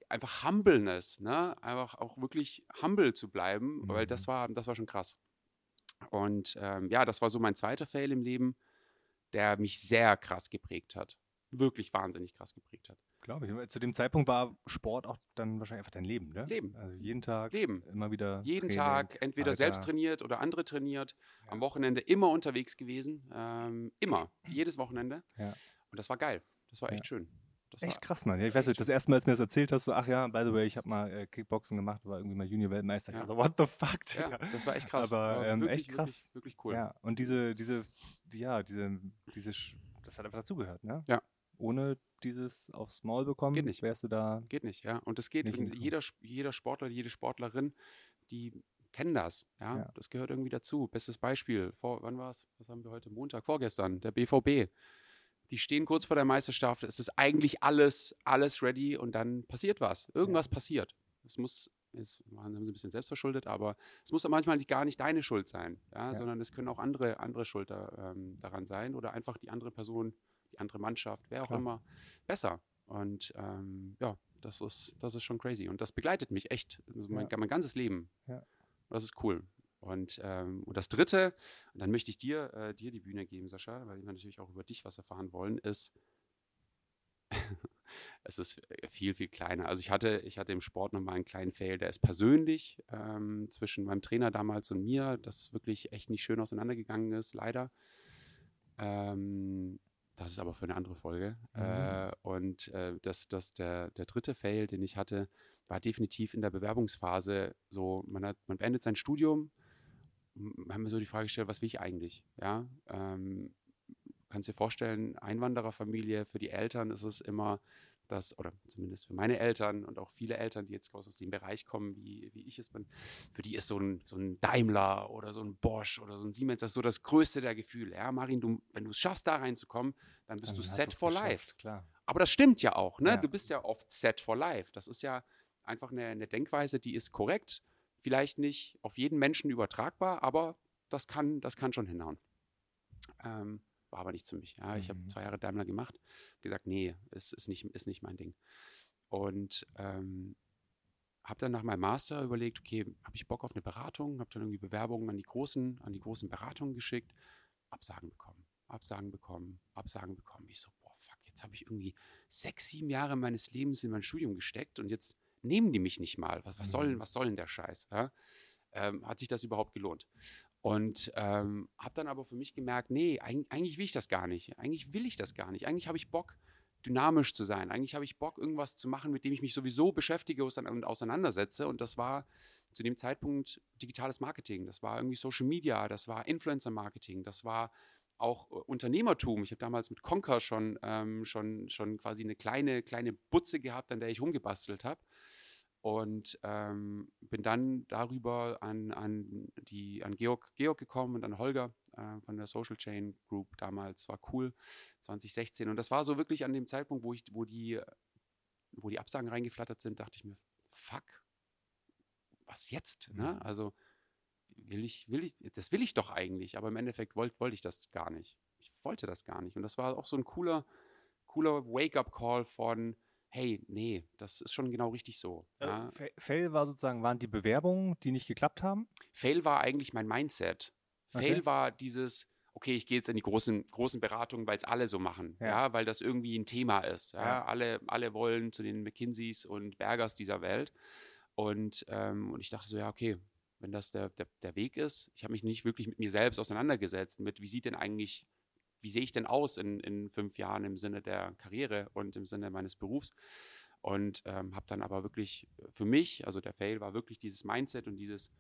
einfach Humbleness, ne? Einfach auch wirklich humble zu bleiben, weil Mhm. das war, das war schon krass. Und ähm, ja, das war so mein zweiter Fail im Leben, der mich sehr krass geprägt hat. Wirklich wahnsinnig krass geprägt hat. Glaube ich. Weil Zu dem Zeitpunkt war Sport auch dann wahrscheinlich einfach dein Leben, ne? Leben. Also jeden Tag, Leben. immer wieder. Jeden Training, Tag entweder Alter. selbst trainiert oder andere trainiert. Ja. Am Wochenende immer unterwegs gewesen. Ähm, immer. Jedes Wochenende. Ja. Und das war geil. Das war Ja. echt schön. Das Echt krass, Mann. Ja, ich weiß nicht, das erste Mal, als du mir das erzählt hast, so, ach ja, by the way, ich habe mal äh, Kickboxen gemacht, war irgendwie mal Junior-Weltmeister. Ja. war So, what the fuck, Ja, das war echt krass. Aber, War ähm, wirklich, echt krass. Wirklich, wirklich cool. Ja, und diese, diese, die- ja, diese, diese, das hat einfach dazugehört, ne? Ja. Ohne dieses aufs Maul bekommen, Geht nicht. wärst du da. Geht nicht, ja. Und das geht, jeder, jeder Sportler, jede Sportlerin, die kennen das, ja? Ja. Das gehört irgendwie dazu. Bestes Beispiel, vor, wann war es? Was haben wir heute? Montag, vorgestern, der BVB. Die stehen kurz vor der Meisterschaft, es ist eigentlich alles, alles ready und dann passiert was. Irgendwas passiert. Es muss, jetzt haben sie ein bisschen selbstverschuldet, aber es muss manchmal nicht, gar nicht deine Schuld sein, ja? Ja. sondern es können auch andere, andere Schuld da, ähm, daran sein oder einfach die andere Person, die andere Mannschaft, wer auch Klar. immer, besser. Und ähm, ja, das ist, das ist schon crazy. Und das begleitet mich echt also mein, Ja. mein ganzes Leben. Ja. Das ist cool. Und, ähm, und das Dritte, und dann möchte ich dir, äh, dir die Bühne geben, Sascha, weil wir natürlich auch über dich was erfahren wollen, ist, (laughs) es ist viel, viel kleiner. Also ich hatte, ich hatte im Sport nochmal einen kleinen Fail, der ist persönlich ähm, zwischen meinem Trainer damals und mir, das wirklich echt nicht schön auseinandergegangen ist, leider. Ähm, das ist aber für eine andere Folge. Mhm. Äh, und äh, das, das, der, der dritte Fail, den ich hatte, war definitiv in der Bewerbungsphase so, man, hat, man beendet sein Studium, haben mir so die Frage gestellt, was will ich eigentlich? Ja, ähm, kannst dir vorstellen, Einwandererfamilie, für die Eltern ist es immer das, oder zumindest für meine Eltern und auch viele Eltern, die jetzt aus dem Bereich kommen, wie, wie ich es bin, für die ist so ein, so ein Daimler oder so ein Bosch oder so ein Siemens, das ist so das größte der Gefühle. Ja, Marin, du, wenn du es schaffst, da reinzukommen, dann bist Dann du set for life. Klar. Aber das stimmt ja auch, ne? Ja. Du bist ja oft set for life. Das ist ja einfach eine, eine Denkweise, die ist korrekt. Vielleicht nicht auf jeden Menschen übertragbar, aber das kann, das kann schon hinhauen. Ähm, war aber nichts für mich. Ja, ich habe Mhm. zwei Jahre Daimler gemacht, gesagt, nee, es ist nicht, ist nicht mein Ding. Und ähm, habe dann nach meinem Master überlegt, okay, habe ich Bock auf eine Beratung? Habe dann irgendwie Bewerbungen an die großen, an die großen Beratungen geschickt, Absagen bekommen, Absagen bekommen, Absagen bekommen. Ich so, boah, fuck, jetzt habe ich irgendwie sechs, sieben Jahre meines Lebens in mein Studium gesteckt und jetzt nehmen die mich nicht mal. Was, was, soll, denn- Mhm. was soll denn der Scheiß? Ja? Ähm, hat sich das überhaupt gelohnt? Und ähm, habe dann aber für mich gemerkt, nee, eig eigentlich will ich das gar nicht. Eigentlich will ich das gar nicht. Eigentlich habe ich Bock, dynamisch zu sein. Eigentlich habe ich Bock, irgendwas zu machen, mit dem ich mich sowieso beschäftige und auseinandersetze. Und das war zu dem Zeitpunkt digitales Marketing. Das war irgendwie Social Media, das war Influencer-Marketing, das war auch äh, Unternehmertum. Ich habe damals mit Conker schon, ähm, schon, schon quasi eine kleine, kleine Butze gehabt, an der ich rumgebastelt habe. Und ähm, bin dann darüber an, an, die, an Georg, Georg gekommen und an Holger äh, von der Social Chain Group damals. War cool, 2016. Und das war so wirklich an dem Zeitpunkt, wo, ich, wo, die, wo die Absagen reingeflattert sind, dachte ich mir, fuck, was jetzt? Ne? Mhm. Also will ich, will ich, das will ich doch eigentlich, aber im Endeffekt wollte wollt ich das gar nicht. Ich wollte das gar nicht. Und das war auch so ein cooler, cooler Wake-up-Call von, hey, nee, das ist schon genau richtig so. Ja. Äh, Fa- Fail war sozusagen, waren die Bewerbungen, die nicht geklappt haben? Fail war eigentlich mein Mindset. Okay. Fail war dieses, okay, ich gehe jetzt in die großen, großen Beratungen, weil es alle so machen, Ja. ja. weil das irgendwie ein Thema ist. Ja? Ja. Alle, alle wollen zu den McKinseys und Bergers dieser Welt. Und, ähm, und ich dachte so, ja, okay, wenn das der, der, der Weg ist, ich habe mich nicht wirklich mit mir selbst auseinandergesetzt, mit wie sieht denn eigentlich, wie sehe ich denn aus in, in fünf Jahren im Sinne der Karriere und im Sinne meines Berufs. Und ähm, habe dann aber wirklich für mich, also der Fail war wirklich dieses Mindset und dieses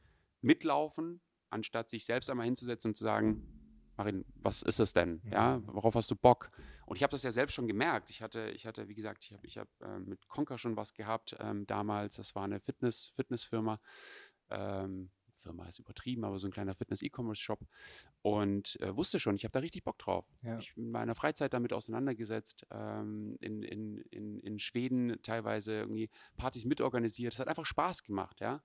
Mitlaufen, anstatt sich selbst einmal hinzusetzen und zu sagen, Marin, was ist es denn? Ja, Mhm. worauf hast du Bock? Und ich habe das ja selbst schon gemerkt. Ich hatte, ich hatte, wie gesagt, ich habe ich hab, ähm, mit Conker schon was gehabt ähm, damals. Das war eine Fitness, Fitnessfirma. Ähm, Firma ist übertrieben, aber so ein kleiner Fitness-E-Commerce-Shop. Und äh, wusste schon, ich habe da richtig Bock drauf. Ja. Ich bin in meiner Freizeit damit auseinandergesetzt, ähm, in, in, in, in Schweden teilweise irgendwie Partys mitorganisiert. Es hat einfach Spaß gemacht, ja.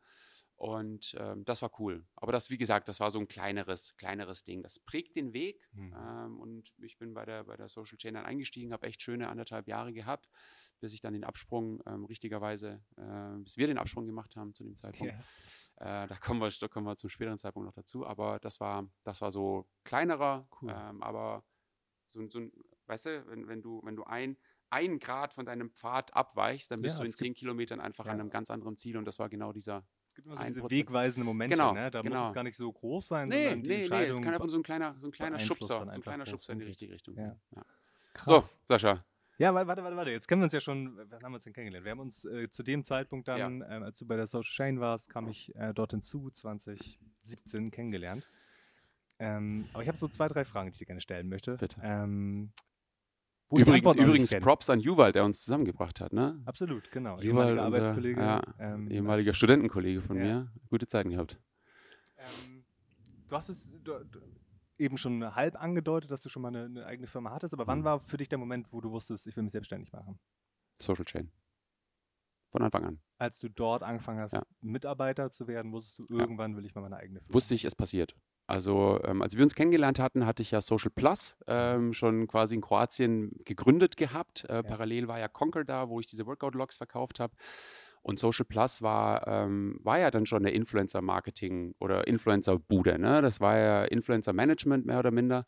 Und ähm, das war cool. Aber das, wie gesagt, das war so ein kleineres, kleineres Ding. Das prägt den Weg. Mhm. Ähm, und ich bin bei der, bei der Social Chain dann eingestiegen, habe echt schöne anderthalb Jahre gehabt, bis ich dann den Absprung ähm, richtigerweise, äh, bis wir den Absprung gemacht haben zu dem Zeitpunkt. Yes. Äh, da, kommen wir, da kommen wir zum späteren Zeitpunkt noch dazu. Aber das war, das war so kleinerer, Cool. ähm, aber so, ein- so ein, weißt du, wenn, wenn du, wenn du ein, ein Grad von deinem Pfad abweichst, dann bist Ja, du in zehn Kilometern einfach ja. an einem ganz anderen Ziel und das war genau dieser. Es gibt immer so diese wegweisenden Momente, Genau, ne? Da muss genau. es gar nicht so groß sein, Nee, nee, nee, es kann einfach so ein kleiner, so ein kleiner Schubser, so ein kleiner Schubser in die richtige Richtung. Ja. sein. So. Sascha, Ja, wa- warte, warte, warte. Jetzt kennen wir uns ja schon, wann haben wir uns denn kennengelernt? Wir haben uns äh, zu dem Zeitpunkt dann, ähm, als du bei der Social Chain warst, kam ich äh, dort hinzu, 2017 kennengelernt. Ähm, aber ich habe so zwei, drei Fragen, die ich dir gerne stellen möchte. Bitte. Ähm, übrigens, übrigens. Props an Juval, der uns zusammengebracht hat, ne? Absolut, genau. Juval, Ehemaliger unser- Arbeitskollege. ja, ähm, Ehemaliger Studentenkollege von Ja. mir. Gute Zeiten gehabt. Ähm, du hast es du, du, eben schon halb angedeutet, dass du schon mal eine, eine eigene Firma hattest, aber wann Mhm. war für dich der Moment, wo du wusstest, ich will mich selbstständig machen? Social Chain. Von Anfang an. Als du dort angefangen hast, Ja. Mitarbeiter zu werden, wusstest du, irgendwann will ich mal meine eigene Firma. Wusste ich, es passiert. Also ähm, als wir uns kennengelernt hatten, hatte ich ja Social Plus ähm, schon quasi in Kroatien gegründet gehabt. Äh, ja. Parallel war ja Conquer da, wo ich diese Workout-Logs verkauft habe. Und Social Plus war, ähm, war ja dann schon eine Influencer-Marketing oder Influencer-Bude. Ne? Das war ja Influencer-Management mehr oder minder.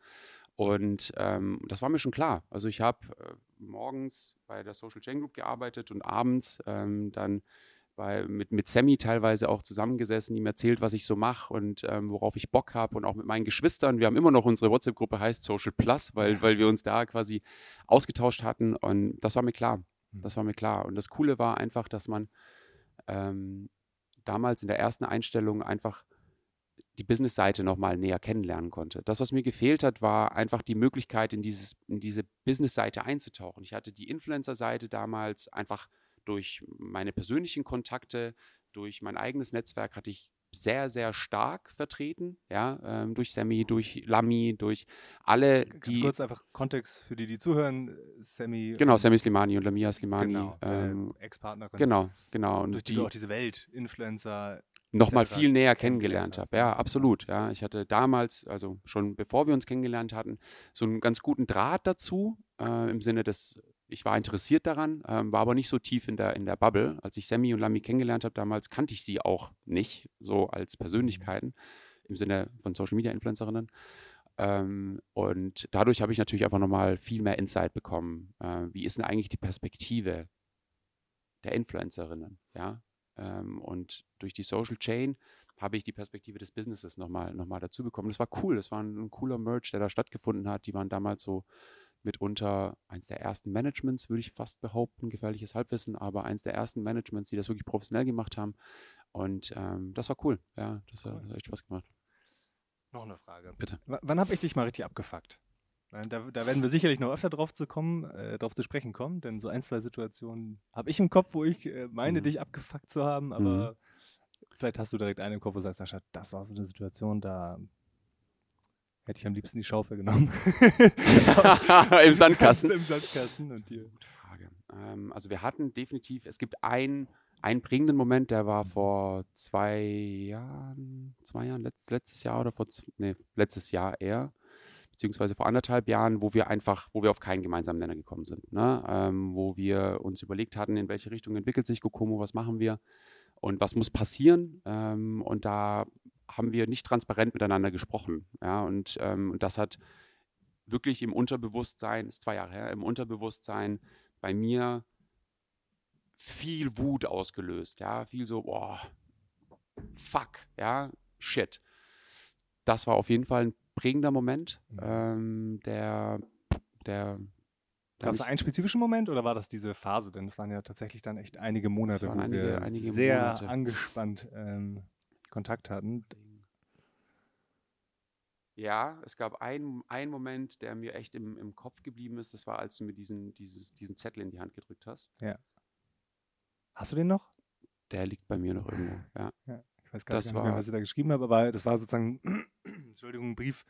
Und ähm, das war mir schon klar. Also ich habe äh, morgens bei der Social Chain Group gearbeitet und abends ähm, dann bei, mit, mit Sammy teilweise auch zusammengesessen, ihm erzählt, was ich so mache und ähm, worauf ich Bock habe und auch mit meinen Geschwistern. Wir haben immer noch unsere WhatsApp-Gruppe heißt Social Plus, weil, weil wir uns da quasi ausgetauscht hatten und das war mir klar. Mhm. Das war mir klar. Und das Coole war einfach, dass man ähm, damals in der ersten Einstellung einfach die Business-Seite nochmal näher kennenlernen konnte. Das, was mir gefehlt hat, war einfach die Möglichkeit, in, dieses, in diese Business-Seite einzutauchen. Ich hatte die Influencer-Seite damals einfach durch meine persönlichen Kontakte, durch mein eigenes Netzwerk hatte ich sehr, sehr stark vertreten, ja, ähm, durch Sammy, durch Lamy, durch alle, Ganz die... kurz einfach Kontext für die, die zuhören, Sammy... Genau, Sammy Slimani und Lamia Slimani. Genau, ähm, Ex-Partner. Genau, genau. Und durch die, die du auch diese Welt, Influencer, nochmal viel näher kennengelernt habe. Ja, absolut. Ja, ich hatte damals, also schon bevor wir uns kennengelernt hatten, so einen ganz guten Draht dazu, äh, im Sinne des, ich war interessiert daran, äh, war aber nicht so tief in der, in der Bubble. Als ich Sammy und Lamy kennengelernt habe damals, kannte ich sie auch nicht, so als Persönlichkeiten, im Sinne von Social Media Influencerinnen. Ähm, und dadurch habe ich natürlich einfach nochmal viel mehr Insight bekommen. Äh, wie ist denn eigentlich die Perspektive der Influencerinnen? Ja, ähm, und durch die Social Chain habe ich die Perspektive des Businesses nochmal noch mal dazu bekommen. Das war cool, das war ein, ein, cooler Merch, der da stattgefunden hat. Die waren damals so mitunter eins der ersten Managements, würde ich fast behaupten, gefährliches Halbwissen, aber eins der ersten Managements, die das wirklich professionell gemacht haben. Und ähm, das war cool. Ja, das, cool. hat echt Spaß gemacht. Noch eine Frage. Bitte. W wann habe ich dich mal richtig abgefuckt? Da, da, werden wir sicherlich noch öfter drauf zu kommen, äh, drauf zu sprechen kommen, denn so ein, zwei Situationen habe ich im Kopf, wo ich äh, meine, mhm. dich abgefuckt zu haben, aber mhm. vielleicht hast du direkt einen im Kopf, wo du sagst, Sascha, das war so eine Situation, da hätte ich am liebsten die Schaufel genommen. (laughs) Im Sandkasten. Im Sandkasten und dir. Frage. Ähm, also wir hatten definitiv, es gibt einen, einen prägenden Moment, der war vor zwei Jahren, zwei Jahren, letzt, letztes Jahr oder vor, nee, letztes Jahr eher beziehungsweise vor anderthalb Jahren, wo wir einfach, wo wir auf keinen gemeinsamen Nenner gekommen sind, ne? ähm, wo wir uns überlegt hatten, in welche Richtung entwickelt sich Kokomo, was machen wir und was muss passieren. Ähm, und da haben wir nicht transparent miteinander gesprochen. Ja? Und, ähm, und das hat wirklich im Unterbewusstsein, ist zwei Jahre her, im Unterbewusstsein bei mir viel Wut ausgelöst. Ja, viel so, boah, fuck, ja, shit. Das war auf jeden Fall ein prägender Moment, mhm. ähm, der, der Gab es einen spezifischen Moment oder war das diese Phase? Denn es waren ja tatsächlich dann echt einige Monate, wo einige, wir einige sehr Monate. angespannt ähm, Kontakt hatten. Ja, es gab einen, einen Moment, der mir echt im, im Kopf geblieben ist. Das war, als du mir diesen, dieses, diesen Zettel in die Hand gedrückt hast. Ja. Hast du den noch? Der liegt bei mir noch irgendwo, (laughs) ja. ja. Ich weiß gar das nicht mehr, was ich da geschrieben habe, aber das war sozusagen, (clears throat) Entschuldigung, ein Brief,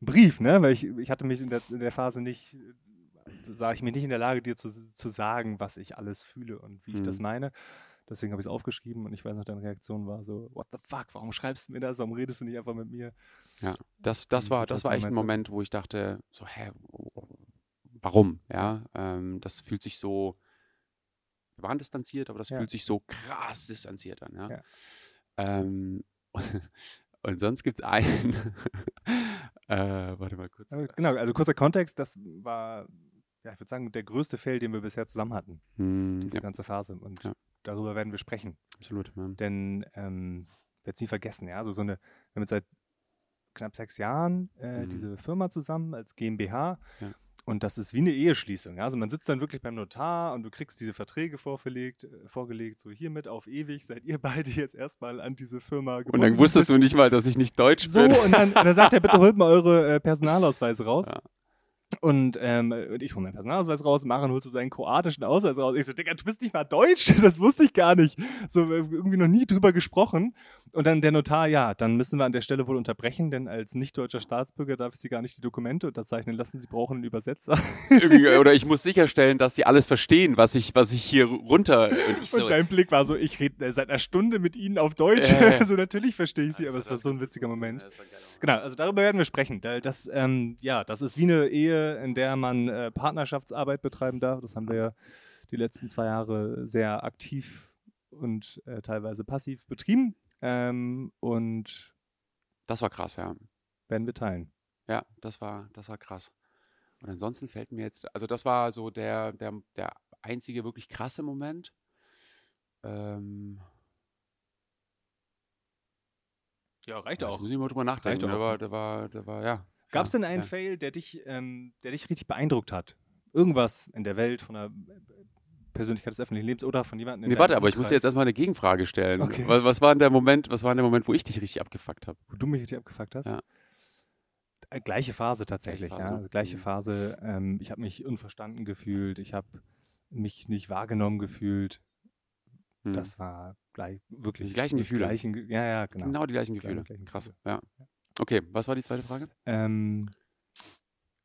ein Brief, ne? Weil ich, ich hatte mich in der, in der Phase nicht, sah ich mir nicht in der Lage, dir zu, zu sagen, was ich alles fühle und wie mhm. ich das mhm. meine. Deswegen habe ich es aufgeschrieben und ich weiß noch, deine Reaktion war so, what the fuck, warum schreibst du mir das? Warum redest du nicht einfach mit mir? Ja, das, das, war, das war echt ein Moment, wo ich dachte, so, hä, warum? Ja, ähm, das fühlt sich so, wir waren distanziert, aber das ja. fühlt sich so krass distanziert an, ja. ja. Ähm, (laughs) und sonst gibt es einen. (laughs) äh, warte mal kurz. Genau, also kurzer Kontext, das war, ja, ich würde sagen, der größte Fail, den wir bisher zusammen hatten. Hm, diese ja. ganze Phase. Und ja. Darüber werden wir sprechen. Absolut. Ja. Denn ähm, ich werde es nie vergessen, ja. Also so eine, wir haben jetzt seit knapp sechs Jahren äh, hm. diese Firma zusammen als GmbH. Ja. Und das ist wie eine Eheschließung. Also man sitzt dann wirklich beim Notar und du kriegst diese Verträge vorgelegt, äh, vorgelegt so hiermit auf ewig seid ihr (laughs) beide jetzt erstmal an diese Firma gebunden. Und dann wusstest du nicht mal, dass ich nicht deutsch so, bin. So, und dann, dann sagt er, bitte holt mal eure äh, Personalausweise raus. Ja. Und, ähm, und ich hole meinen Personalausweis raus, Maren holt so seinen kroatischen Ausweis raus. Ich so, Digga, du bist nicht mal Deutsch, (laughs) das wusste ich gar nicht. So äh, irgendwie noch nie drüber gesprochen. Und dann der Notar, ja, dann müssen wir an der Stelle wohl unterbrechen, denn als nicht-deutscher Staatsbürger darf ich Sie gar nicht die Dokumente unterzeichnen lassen. Sie brauchen einen Übersetzer. (laughs) Oder ich muss sicherstellen, dass Sie alles verstehen, was ich, was ich hier runter. Und, ich so, und dein Blick war so, ich rede seit einer Stunde mit Ihnen auf Deutsch. Äh, (laughs) also natürlich verstehe ich Sie, aber es war so ein witziger Moment. Genau, also darüber werden wir sprechen. Das, ähm, ja, das ist wie eine Ehe in der man äh, Partnerschaftsarbeit betreiben darf. Das haben wir die letzten zwei Jahre sehr aktiv und äh, teilweise passiv betrieben. Ähm, und das war krass, ja. Werden wir teilen. Ja, das war, das war krass. Und ansonsten fällt mir jetzt, also das war so der, der, der einzige wirklich krasse Moment. Ähm, ja, reicht auch. Muss ich mal drüber nachdenken. Der war, der war, der war, ja. Gab es denn einen ja. Fail, der dich, ähm, der dich richtig beeindruckt hat? Irgendwas in der Welt, von einer Persönlichkeit des öffentlichen Lebens oder von jemandem? Nee, warte, aber ich muss dir jetzt erstmal eine Gegenfrage stellen. Okay. Was, was, war der Moment, was war der Moment, wo ich dich richtig abgefuckt habe? Wo du mich richtig abgefuckt hast? Ja. Äh, gleiche Phase tatsächlich, gleiche Phase. ja. Also gleiche mhm. Phase. Ähm, ich habe mich unverstanden gefühlt, ich habe mich nicht wahrgenommen gefühlt. Hm. Das war gleich, wirklich. Die gleichen Gefühle. Gleichen, ja, ja, genau. Genau die gleichen Gefühle. Gleichen Krass, Gefühle. ja. Okay, was war die zweite Frage? Ähm,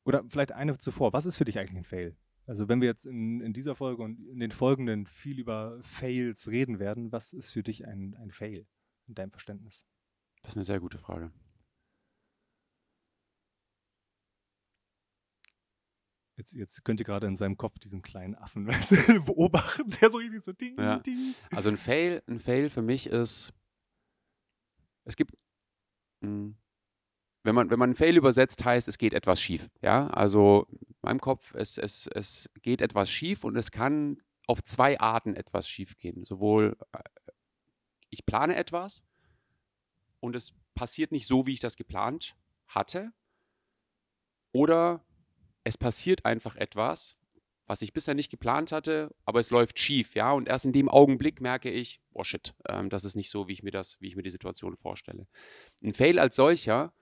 oder vielleicht eine zuvor. Was ist für dich eigentlich ein Fail? Also wenn wir jetzt in, in dieser Folge und in den folgenden viel über Fails reden werden, was ist für dich ein, ein Fail in deinem Verständnis? Das ist eine sehr gute Frage. Jetzt, jetzt könnt ihr gerade in seinem Kopf diesen kleinen Affen (laughs) beobachten, der so richtig so ding, ja. ding. Also ein Fail, ein Fail für mich ist, es gibt, mh, hm, wenn man, wenn man Fail übersetzt, heißt, es geht etwas schief. Ja, also in meinem Kopf, es, es, es geht etwas schief und es kann auf zwei Arten etwas schief gehen. Sowohl äh, ich plane etwas und es passiert nicht so, wie ich das geplant hatte, oder es passiert einfach etwas, was ich bisher nicht geplant hatte, aber es läuft schief, ja. Und erst in dem Augenblick merke ich, oh shit, ähm, das ist nicht so, wie ich mir das, wie ich mir die Situation vorstelle. Ein Fail als solcher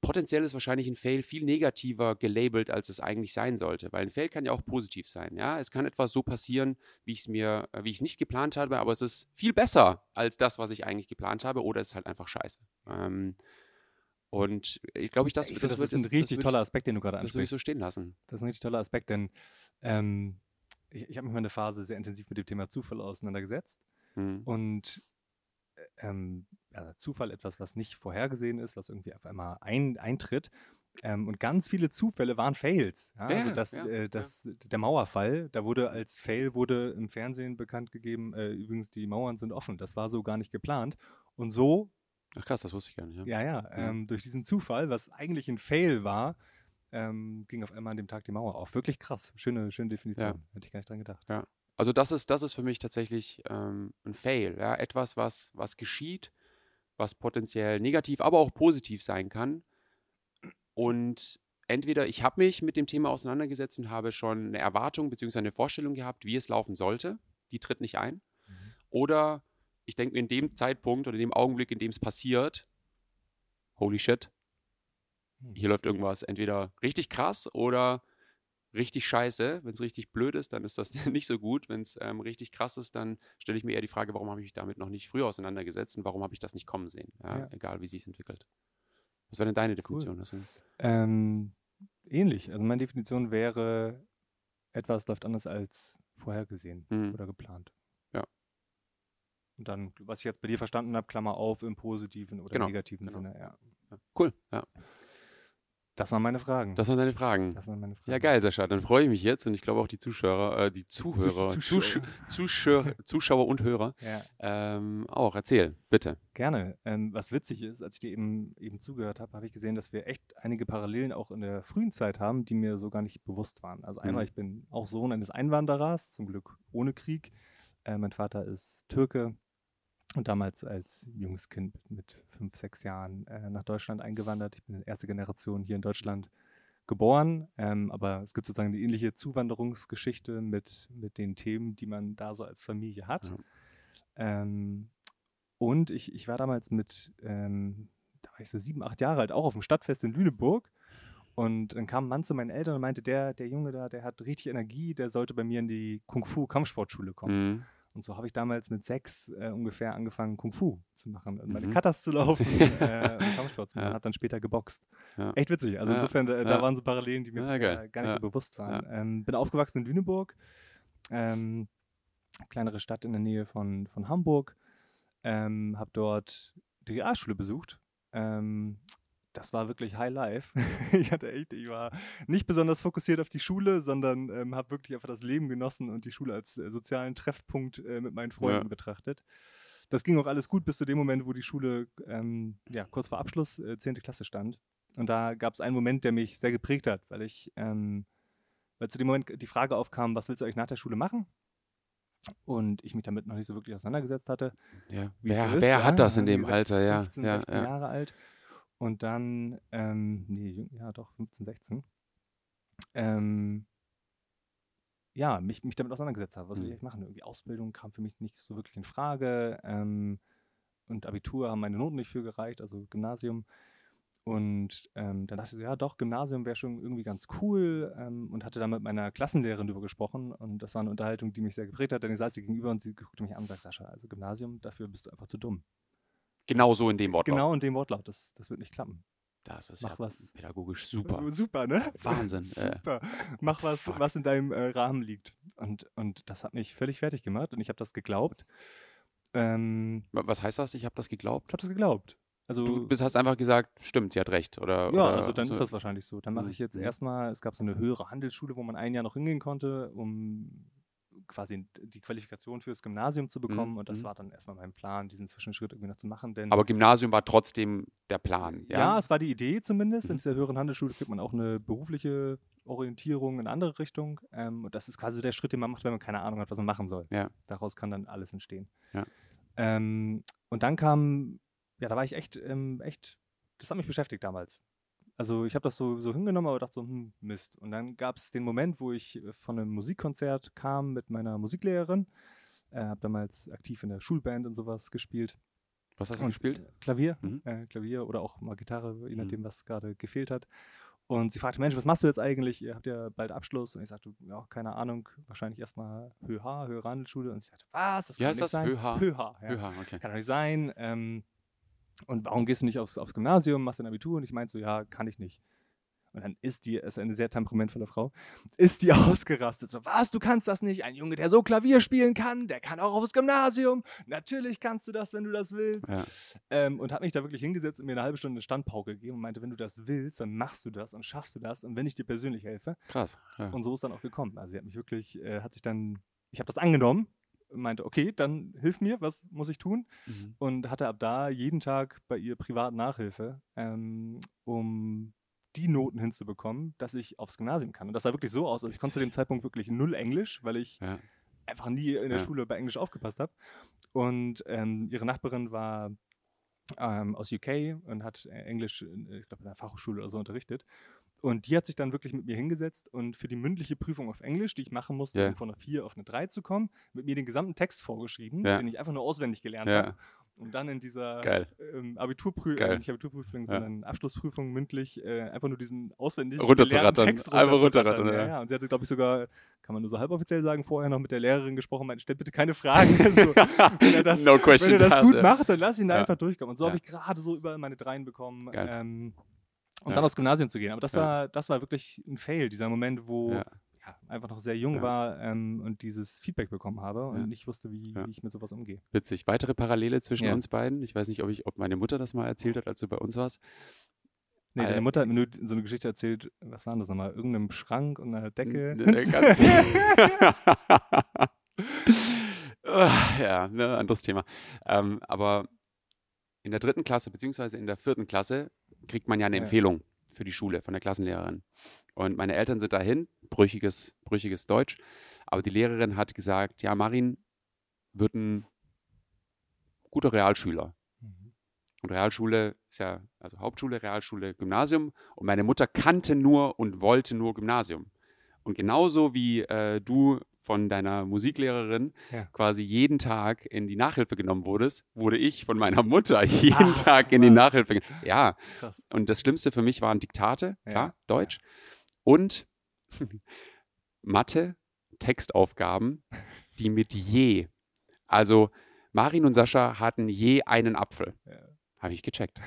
potenziell ist wahrscheinlich ein Fail viel negativer gelabelt, als es eigentlich sein sollte. Weil ein Fail kann ja auch positiv sein. Ja, es kann etwas so passieren, wie ich es mir, äh, wie ich es nicht geplant habe, aber es ist viel besser als das, was ich eigentlich geplant habe, oder es ist halt einfach scheiße. Ähm, und ich glaube, ich, das, ich das, das wird, ist ein richtig das toller Aspekt, den du gerade ansprichst. Das würde ich so stehen lassen. Das ist ein richtig toller Aspekt, denn ähm, ich, ich habe mich mal eine Phase sehr intensiv mit dem Thema Zufall auseinandergesetzt. Hm. Und ähm, also Zufall etwas, was nicht vorhergesehen ist, was irgendwie auf einmal ein, eintritt. Ähm, und ganz viele Zufälle waren Fails. Ja? Ja, also das, ja, äh, das, der Mauerfall, da wurde als Fail wurde im Fernsehen bekannt gegeben, äh, übrigens die Mauern sind offen. Das war so gar nicht geplant. Und so Ach krass, das wusste ich gar nicht. Ja, ja, ja ähm, durch diesen Zufall, was eigentlich ein Fail war, ähm, ging auf einmal an dem Tag die Mauer auf. Wirklich krass. Schöne, schöne Definition. Hätte ich gar nicht dran gedacht. Also das ist, das ist für mich tatsächlich ähm, ein Fail. Etwas, was, was geschieht, was potenziell negativ, aber auch positiv sein kann. Und entweder ich habe mich mit dem Thema auseinandergesetzt und habe schon eine Erwartung bzw. eine Vorstellung gehabt, wie es laufen sollte. Die tritt nicht ein. Mhm. Oder ich denke mir in dem Zeitpunkt oder in dem Augenblick, in dem es passiert, holy shit, hm. hier läuft irgendwas entweder richtig krass oder richtig scheiße. Wenn es richtig blöd ist, dann ist das (laughs) nicht so gut. Wenn es ähm, richtig krass ist, dann stelle ich mir eher die Frage, warum habe ich mich damit noch nicht früher auseinandergesetzt und warum habe ich das nicht kommen sehen? Ja, ja. Egal, wie sich entwickelt. Was wäre denn deine Definition? Cool. Ähm, ähnlich. Also meine Definition wäre, etwas läuft anders als vorhergesehen mhm. oder geplant. Ja. Und dann, was ich jetzt bei dir verstanden habe, Klammer auf, im positiven oder genau. negativen genau. Sinne. Ja. ja. Cool, ja. Das waren meine Fragen. Das waren deine Fragen. Das waren meine Fragen. Ja, geil, Sascha. Dann freue ich mich jetzt und ich glaube auch die Zuschauer, äh, die Zuhörer, Zuschauer, Zuschauer, Zuschauer und Hörer ja. ähm, auch. Erzähl, bitte. Gerne. Ähm, was witzig ist, als ich dir eben, eben zugehört habe, habe ich gesehen, dass wir echt einige Parallelen auch in der frühen Zeit haben, die mir so gar nicht bewusst waren. Also einmal, mhm. ich bin auch Sohn eines Einwanderers, zum Glück ohne Krieg. Äh, mein Vater ist Türke, und damals als junges Kind mit fünf, sechs Jahren äh, nach Deutschland eingewandert. Ich bin in erste Generation hier in Deutschland geboren, ähm, aber es gibt sozusagen eine ähnliche Zuwanderungsgeschichte mit, mit den Themen, die man da so als Familie hat. Ja. Ähm, und ich, ich war damals mit, ähm, da war ich so sieben, acht Jahre alt, auch auf dem Stadtfest in Lüneburg Und dann kam ein Mann zu meinen Eltern und meinte, der, der Junge da, der hat richtig Energie, der sollte bei mir in die Kung-Fu-Kampfsportschule kommen. Mhm. Und so habe ich damals mit sechs äh, ungefähr angefangen, Kung Fu zu machen und meine Mhm. Katas zu laufen (laughs) äh, und machen. Ja. Hat dann später geboxt. Ja. Echt witzig. Also Ja, insofern, da, da ja. waren so Parallelen, die mir geil. gar nicht so bewusst waren. Ähm, bin aufgewachsen in Lüneburg, ähm, kleinere Stadt in der Nähe von, von Hamburg. Ähm, habe dort die Realschule besucht. Ähm, das war wirklich High Life. (laughs) ich hatte echt, ich war nicht besonders fokussiert auf die Schule, sondern ähm, habe wirklich einfach das Leben genossen und die Schule als äh, sozialen Treffpunkt äh, mit meinen Freunden Ja. betrachtet. Das ging auch alles gut bis zu dem Moment, wo die Schule ähm, ja, kurz vor Abschluss, äh, 10. Klasse stand. Und da gab es einen Moment, der mich sehr geprägt hat, weil ich, ähm, weil zu dem Moment die Frage aufkam, was willst du eigentlich nach der Schule machen? Und ich mich damit noch nicht so wirklich auseinandergesetzt hatte. Ja. Wer, so ist, wer ja, hat das in dem Alter? Ja, 15, ja, 16 ja. Jahre alt. Und dann, ähm, nee, ja doch, 15, 16. Ähm, ja, mich, mich damit auseinandergesetzt habe. Was will ich Mhm. eigentlich machen? Irgendwie Ausbildung kam für mich nicht so wirklich in Frage. Ähm, und Abitur haben meine Noten nicht für gereicht, also Gymnasium. Und ähm, dann dachte ich so, ja doch, Gymnasium wäre schon irgendwie ganz cool ähm, und hatte dann mit meiner Klassenlehrerin darüber gesprochen und das war eine Unterhaltung, die mich sehr geprägt hat, denn ich saß ihr gegenüber und sie guckte mich an und sagte, Sascha, also Gymnasium, dafür bist du einfach zu dumm. Genau so in dem Wortlaut. Genau in dem Wortlaut, das, das wird nicht klappen. Das ist Mach ja was. pädagogisch super. (laughs) Super, ne? Wahnsinn, (laughs) äh, Super. Mach was, fuck. was in deinem äh, Rahmen liegt. Und, und das hat mich völlig fertig gemacht und ich habe das geglaubt. Ähm, Wa- Was heißt das? Ich habe das geglaubt. ich habe das geglaubt. Also, Du bist, hast einfach gesagt, stimmt, sie hat recht. Oder, ja, oder also dann so. ist das wahrscheinlich so. Dann mache Mhm, ich jetzt mhm. erstmal, es gab so eine höhere Handelsschule, wo man ein Jahr noch hingehen konnte, um quasi die Qualifikation fürs Gymnasium zu bekommen. Und das mhm. war dann erstmal mein Plan, diesen Zwischenschritt irgendwie noch zu machen. Denn Aber Gymnasium war trotzdem der Plan. Ja, Ja, es war die Idee zumindest. In Mhm. dieser höheren Handelsschule kriegt man auch eine berufliche Orientierung in andere Richtung. Ähm, und das ist quasi der Schritt, den man macht, wenn man keine Ahnung hat, was man machen soll. Ja. Daraus kann dann alles entstehen. Ja. Ähm, und dann kam, ja, da war ich echt, ähm, echt, das hat mich beschäftigt damals. Also ich habe das so, so hingenommen, aber dachte so, hm, Mist. Und dann gab es den Moment, wo ich äh, von einem Musikkonzert kam mit meiner Musiklehrerin. Äh, habe damals aktiv in der Schulband und sowas gespielt. Was hast du Und, gespielt? äh, Klavier, Mhm. äh, Klavier oder auch mal Gitarre, je Mhm. nachdem, was gerade gefehlt hat. Und sie fragte, Mensch, was machst du jetzt eigentlich? Ihr habt ja bald Abschluss. Und ich sagte, ja, keine Ahnung, wahrscheinlich erstmal HÖH, Höhere Handelsschule. Und sie sagte, was? Das Wie kann heißt das? sein. HÖH? HÖH, ja. Ja, okay. Kann doch nicht sein. Ähm, und warum gehst du nicht aufs, aufs Gymnasium, machst dein Abitur? Und ich meinte so, ja, kann ich nicht. Und dann ist die, ist eine sehr temperamentvolle Frau, ist die (laughs) ausgerastet. So, was, du kannst das nicht? Ein Junge, der so Klavier spielen kann, der kann auch aufs Gymnasium. Natürlich kannst du das, wenn du das willst. Ja. Ähm, und hat mich da wirklich hingesetzt und mir eine halbe Stunde eine Standpauke gegeben und meinte, wenn du das willst, dann machst du das und schaffst du das. Und wenn ich dir persönlich helfe. Krass. Ja. Und so ist dann auch gekommen. Also sie hat mich wirklich, äh, hat sich dann, ich habe das angenommen meinte, okay, dann hilf mir, was muss ich tun? Mhm. und hatte ab da jeden Tag bei ihr privat Nachhilfe, ähm, um die Noten hinzubekommen, dass ich aufs Gymnasium kann. Und das sah wirklich so aus. Also ich konnte zu dem Zeitpunkt wirklich null Englisch, weil ich Ja. einfach nie in der Ja. Schule bei Englisch aufgepasst habe. Und ähm, ihre Nachbarin war ähm, aus UK und hat äh, Englisch, in, äh, ich glaube, in der Fachhochschule oder so unterrichtet. Und die hat sich dann wirklich mit mir hingesetzt und für die mündliche Prüfung auf Englisch, die ich machen musste, Ja. um von einer 4 auf eine 3 zu kommen, mit mir den gesamten Text vorgeschrieben, Ja. den ich einfach nur auswendig gelernt Ja. habe. Und dann in dieser ähm, Abiturprüfung, äh, nicht Abiturprüfung, Ja. sondern Abschlussprüfung mündlich, äh, einfach nur diesen auswendig Runterzurattern. Text Einfach runterzurattern. runterrattern, Ja, ja. ja. Und sie hatte, glaube ich, sogar, kann man nur so halboffiziell sagen, vorher noch mit der Lehrerin gesprochen, meinte, stellt bitte keine Fragen. (laughs) so, wenn er (laughs) das, no wenn er das gut ja. macht, dann lass ihn da Ja. einfach durchkommen. Und so Ja. habe ich gerade so überall meine Dreien bekommen. Und Ja. dann aufs Gymnasium zu gehen. Aber das, Ja. war, das war wirklich ein Fail, dieser Moment, wo Ja. einfach noch sehr jung war ähm, und dieses Feedback bekommen habe und nicht wusste, wie, wie ich mit sowas umgehe. Witzig. Weitere Parallele zwischen uns beiden. Ich weiß nicht, ob, ich, ob meine Mutter das mal erzählt hat, als du bei uns warst. Nee, deine Mutter hat mir nur so eine Geschichte erzählt, was war denn das nochmal? Irgendeinem Schrank und einer Decke. Äh, ganz- (laughs) ja, ne, anderes Thema. Ähm, aber in der dritten Klasse, beziehungsweise in der vierten Klasse, kriegt man ja eine Ja. Empfehlung für die Schule von der Klassenlehrerin. Und meine Eltern sind dahin, brüchiges, brüchiges Deutsch. Aber die Lehrerin hat gesagt, ja, Marin wird ein guter Realschüler. Mhm. Und Realschule ist ja, also Hauptschule, Realschule, Gymnasium. Und meine Mutter kannte nur und wollte nur Gymnasium. Und genauso wie äh, du von deiner Musiklehrerin Ja. quasi jeden Tag in die Nachhilfe genommen wurdest, wurde ich von meiner Mutter (laughs) jeden Ach, Tag in die was. Nachhilfe genommen. Ja, Krass. und das Schlimmste für mich waren Diktate, Ja, klar, ja. Deutsch. Und (laughs) Mathe, Textaufgaben, (laughs) die mit je. Also Marin und Sascha hatten je einen Apfel. Ja. Habe ich gecheckt.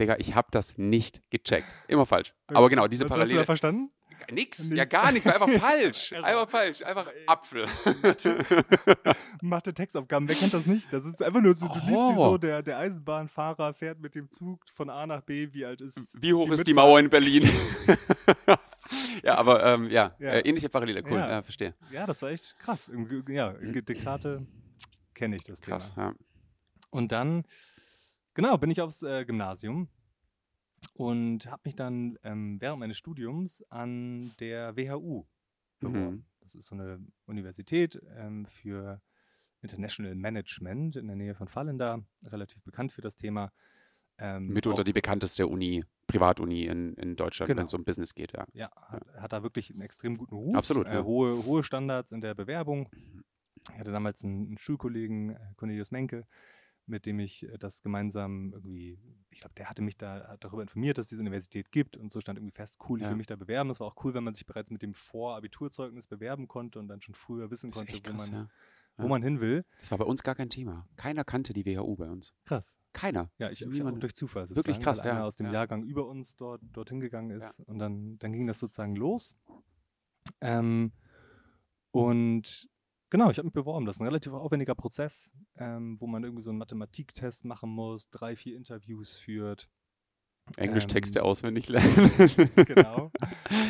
Digga, ich habe das nicht gecheckt. Immer falsch. Aber genau, diese Was hast du da Parallele. verstanden? Nix, ja Nix. gar nichts, war einfach falsch. (laughs) Also, Einfach falsch, einfach Apfel. (laughs) Mathe Textaufgaben, wer kennt das nicht? Das ist einfach nur so, du liest die so, der, der Eisenbahnfahrer fährt mit dem Zug von A nach B, wie alt ist Wie hoch ist die Mauer in Berlin? (laughs) ja, aber ähm, ja, Ja. Äh, ähnliche Parallele, cool, Ja. äh, verstehe. Ja, das war echt krass. Im- Ja, Diktate kenne ich das Krass, Thema. ja. Und dann, genau, bin ich aufs äh, Gymnasium und habe mich dann ähm, während meines Studiums an der WHU beworben. Mhm. Das ist so eine Universität ähm, für International Management in der Nähe von Fallenda, relativ bekannt für das Thema. Ähm, Mitunter die bekannteste Uni, Privatuni in, in Deutschland, Genau. wenn es um Business geht, ja. Ja, hat, hat da wirklich einen extrem guten Ruf. Absolut, Äh, ja. hohe, hohe Standards in der Bewerbung. Ich hatte damals einen, einen Schulkollegen, äh, Cornelius Menke, mit dem ich äh, das gemeinsam irgendwie, ich glaube, der hatte mich da darüber informiert, dass es diese Universität gibt und so stand irgendwie fest, cool, ich Ja. will mich da bewerben. Das war auch cool, wenn man sich bereits mit dem Vorabiturzeugnis bewerben konnte und dann schon früher wissen konnte, wo, krass, man, ja. wo Ja. man hin will. Das war bei uns gar kein Thema. Keiner kannte die WHU bei uns. Krass. Keiner. Ja, ich, niemand- durch Zufall. Wirklich krass, weil einer aus dem ja. Jahrgang über uns dort, dorthin gegangen ist. Und dann, dann ging das sozusagen los. Ähm, und genau, ich habe mich beworben. Das ist ein relativ aufwendiger Prozess, ähm, wo man irgendwie so einen Mathematiktest machen muss, drei, vier Interviews führt. Englisch-Texte Ähm, auswendig (laughs) lernen. genau.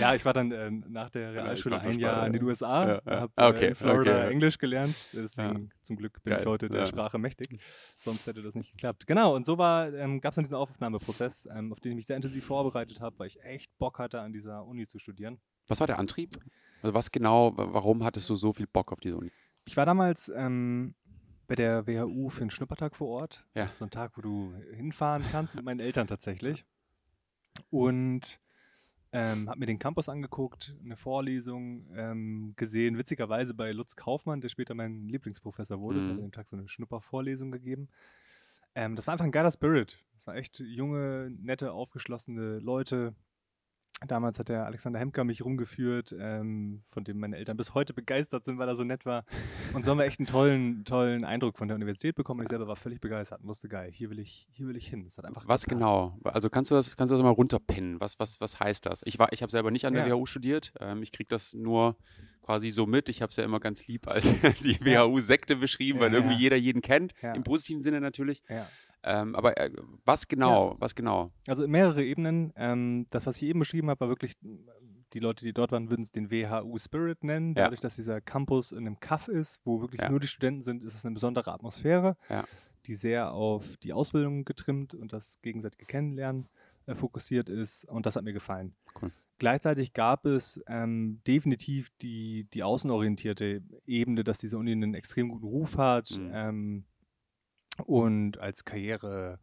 Ja, ich war dann äh, nach der Ja, Realschule nur ein Jahr in den ja. USA, Ja, ja. habe Ah, äh, okay, in Florida okay, ja. Englisch gelernt. Deswegen zum Glück bin Geil, ich heute der ja. Sprache mächtig. Sonst hätte das nicht geklappt. Genau, und so ähm, gab es dann diesen Aufnahmeprozess, ähm, auf den ich mich sehr intensiv vorbereitet habe, weil ich echt Bock hatte, an dieser Uni zu studieren. Was war der Antrieb? Also was genau, wa- warum hattest du so viel Bock auf diese Uni? Ich war damals ähm, bei der WHU für einen Schnuppertag vor Ort. Ja. Das ist so ein Tag, wo du hinfahren kannst mit meinen Eltern tatsächlich. Und ähm, habe mir den Campus angeguckt, eine Vorlesung ähm, gesehen, witzigerweise bei Lutz Kaufmann, der später mein Lieblingsprofessor wurde. Der hat Mhm. an dem Tag so eine Schnuppervorlesung gegeben. Ähm, das war einfach ein geiler Spirit. Das war echt junge, nette, aufgeschlossene Leute. Damals hat der Alexander Hemker mich rumgeführt, ähm, von dem meine Eltern bis heute begeistert sind, weil er so nett war. Und so haben wir echt einen tollen, tollen Eindruck von der Universität bekommen. Ich selber war völlig begeistert und wusste, geil, hier will ich, hier will ich hin. Das hat einfach Was gepasst. genau? Also kannst du das, kannst du das mal runterpinnen? Was, was, was heißt das? Ich, war- ich habe selber nicht an der Ja. WHU studiert. Ähm, ich kriege das nur quasi so mit. Ich habe es ja immer ganz lieb als (laughs) (laughs) die. WHU-Sekte beschrieben, weil Ja, irgendwie ja. jeder jeden kennt. Ja. Im positiven Sinne natürlich. Ähm, aber äh, was genau? Was genau? Also mehrere Ebenen. Ähm, das, was ich eben beschrieben habe, war wirklich, die Leute, die dort waren, würden es den WHU Spirit nennen. Dadurch, dass dieser Campus in einem Kaff ist, wo wirklich nur die Studenten sind, ist es eine besondere Atmosphäre, die sehr auf die Ausbildung getrimmt und das gegenseitige Kennenlernen äh, fokussiert ist. Und das hat mir gefallen. Cool. Gleichzeitig gab es ähm, definitiv die, die außenorientierte Ebene, dass diese Uni einen extrem guten Ruf hat Mhm. ähm, und als Karriere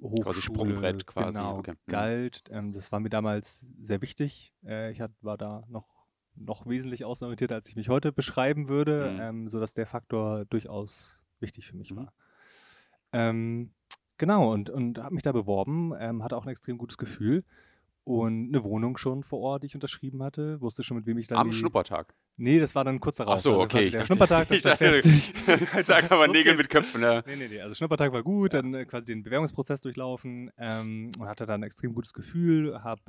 Hochschule, Sprungbrett quasi, genau, okay. Mhm. galt. Ähm, das war mir damals sehr wichtig. Äh, ich hat, war da noch, noch wesentlich außenorientierter, als ich mich heute beschreiben würde, Mhm. ähm, sodass der Faktor durchaus wichtig für mich Mhm. war. Ähm, genau, und, und habe mich da beworben, ähm, hatte auch ein extrem gutes Gefühl und eine Wohnung schon vor Ort, die ich unterschrieben hatte, wusste schon, mit wem ich dann Am die, Schnuppertag. Nee, das war dann kurz darauf. Ach so, Also okay. Ich dachte, Schnuppertag, das ich dachte, fest. (laughs) Sag aber (laughs) Nägel mit. Köpfen. Ja. Nee, nee, nee. Also Schnuppertag war gut, dann äh, quasi den Bewerbungsprozess durchlaufen ähm, und hatte dann ein extrem gutes Gefühl, habe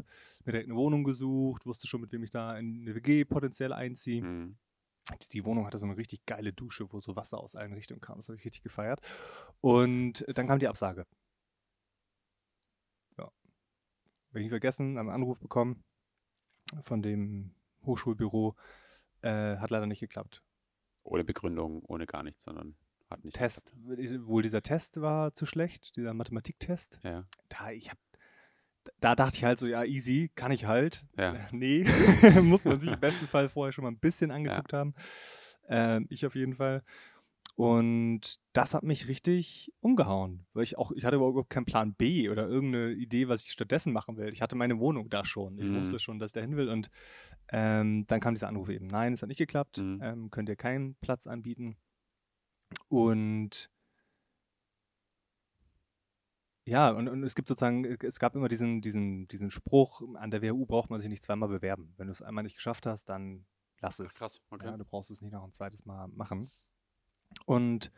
mir direkt eine Wohnung gesucht, wusste schon, mit wem ich da in eine WG potenziell einziehe. Mhm. Die Wohnung hatte so eine richtig geile Dusche, wo so Wasser aus allen Richtungen kam. Das habe ich richtig gefeiert. Und dann kam die Absage. Ja. Habe ich nicht vergessen, einen Anruf bekommen von dem Hochschulbüro. Äh, hat leider nicht geklappt. Ohne Begründung, ohne gar nichts, sondern hat nicht. Test, wohl dieser Test war zu schlecht, dieser Mathematiktest. Ja. Da, ich hab, da dachte ich halt so, ja, easy, kann ich halt. Ja. (laughs) Nee, (laughs) muss man sich im besten Fall vorher schon mal ein bisschen angeguckt haben. Ähm, ich auf jeden Fall. Und das hat mich richtig umgehauen, weil ich auch, ich hatte überhaupt keinen Plan B oder irgendeine Idee, was ich stattdessen machen will. Ich hatte meine Wohnung da schon. Ich Mhm. wusste schon, dass da hin will. Und ähm, dann kam dieser Anruf eben, nein, es hat nicht geklappt, Mhm. ähm, könnt ihr keinen Platz anbieten. Und ja, und, und es gibt sozusagen, es gab immer diesen, diesen, diesen Spruch, an der WHU braucht man sich nicht zweimal bewerben. Wenn du es einmal nicht geschafft hast, dann lass es. Krass, okay. Ja, du brauchst es nicht noch ein zweites Mal machen. Und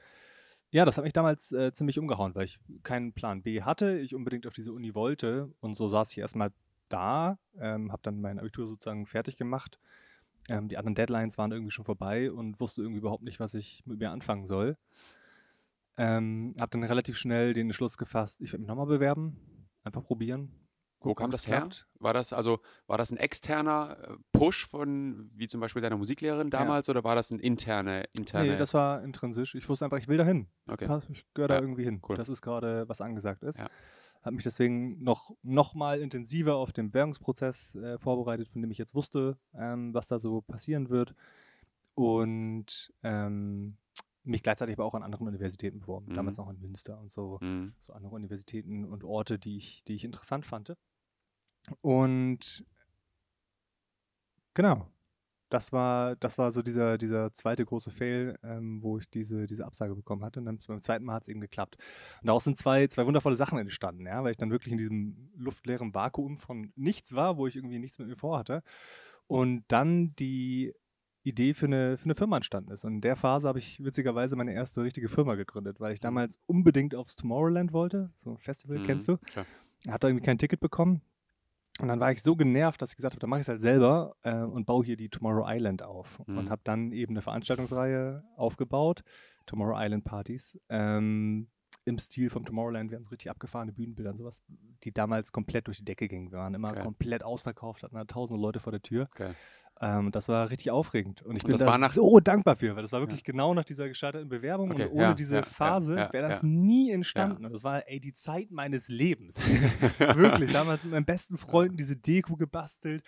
ja, das hat mich damals äh, ziemlich umgehauen, weil ich keinen Plan B hatte, ich unbedingt auf diese Uni wollte. Und so saß ich erstmal da, ähm, habe dann mein Abitur sozusagen fertig gemacht. Ähm, die anderen Deadlines waren irgendwie schon vorbei und wusste irgendwie überhaupt nicht, was ich mit mir anfangen soll. Ähm, habe dann relativ schnell den Entschluss gefasst, ich werde mich nochmal bewerben, einfach probieren. Wo kam das her? War das also, war das ein externer äh, Push von, wie zum Beispiel deiner Musiklehrerin damals, oder war das ein interne, interne? Nee, das war intrinsisch. Ich wusste einfach, ich will dahin. okay. Pass- Ich gehöre da Ja, irgendwie hin. cool. Das ist gerade, was angesagt ist. Ja. Habe mich deswegen noch, noch mal intensiver auf den Bewerbungsprozess äh, vorbereitet, von dem ich jetzt wusste, ähm, was da so passieren wird. Und ähm, mich gleichzeitig aber auch an anderen Universitäten beworben. Mhm. Damals noch in Münster und so. Mhm. So andere Universitäten und Orte, die ich, die ich interessant fand. Und genau, das war, das war so dieser, dieser zweite große Fail, ähm, wo ich diese, diese Absage bekommen hatte. Und dann beim zweiten Mal hat es eben geklappt. Und daraus sind zwei, zwei wundervolle Sachen entstanden, ja, weil ich dann wirklich in diesem luftleeren Vakuum von nichts war, wo ich irgendwie nichts mit mir vorhatte. Und dann die Idee für eine, für eine Firma entstanden ist. Und in der Phase habe ich witzigerweise meine erste richtige Firma gegründet, weil ich damals unbedingt aufs Tomorrowland wollte. So ein Festival, Mhm, kennst du? klar. Hatte irgendwie kein Ticket bekommen. Und dann war ich so genervt, dass ich gesagt habe, dann mache ich es halt selber äh, und baue hier die Tomorrow Island auf. Mhm. Und habe dann eben eine Veranstaltungsreihe aufgebaut, Tomorrow Island Partys, ähm, im Stil vom Tomorrowland. Wir hatten so richtig abgefahrene Bühnenbilder und sowas, die damals komplett durch die Decke gingen. Wir waren immer Geil. komplett ausverkauft, hatten da tausende Leute vor der Tür. Geil. Ähm, das war richtig aufregend. Und ich Und bin das da war nach- so dankbar für, weil das war wirklich genau nach dieser gescheiterten Bewerbung. Okay, und ohne ja, diese ja, ja, Phase ja, wäre das ja. nie entstanden. Und das war, ey, die Zeit meines Lebens. (laughs) wirklich. Damals mit meinen besten Freunden diese Deko gebastelt.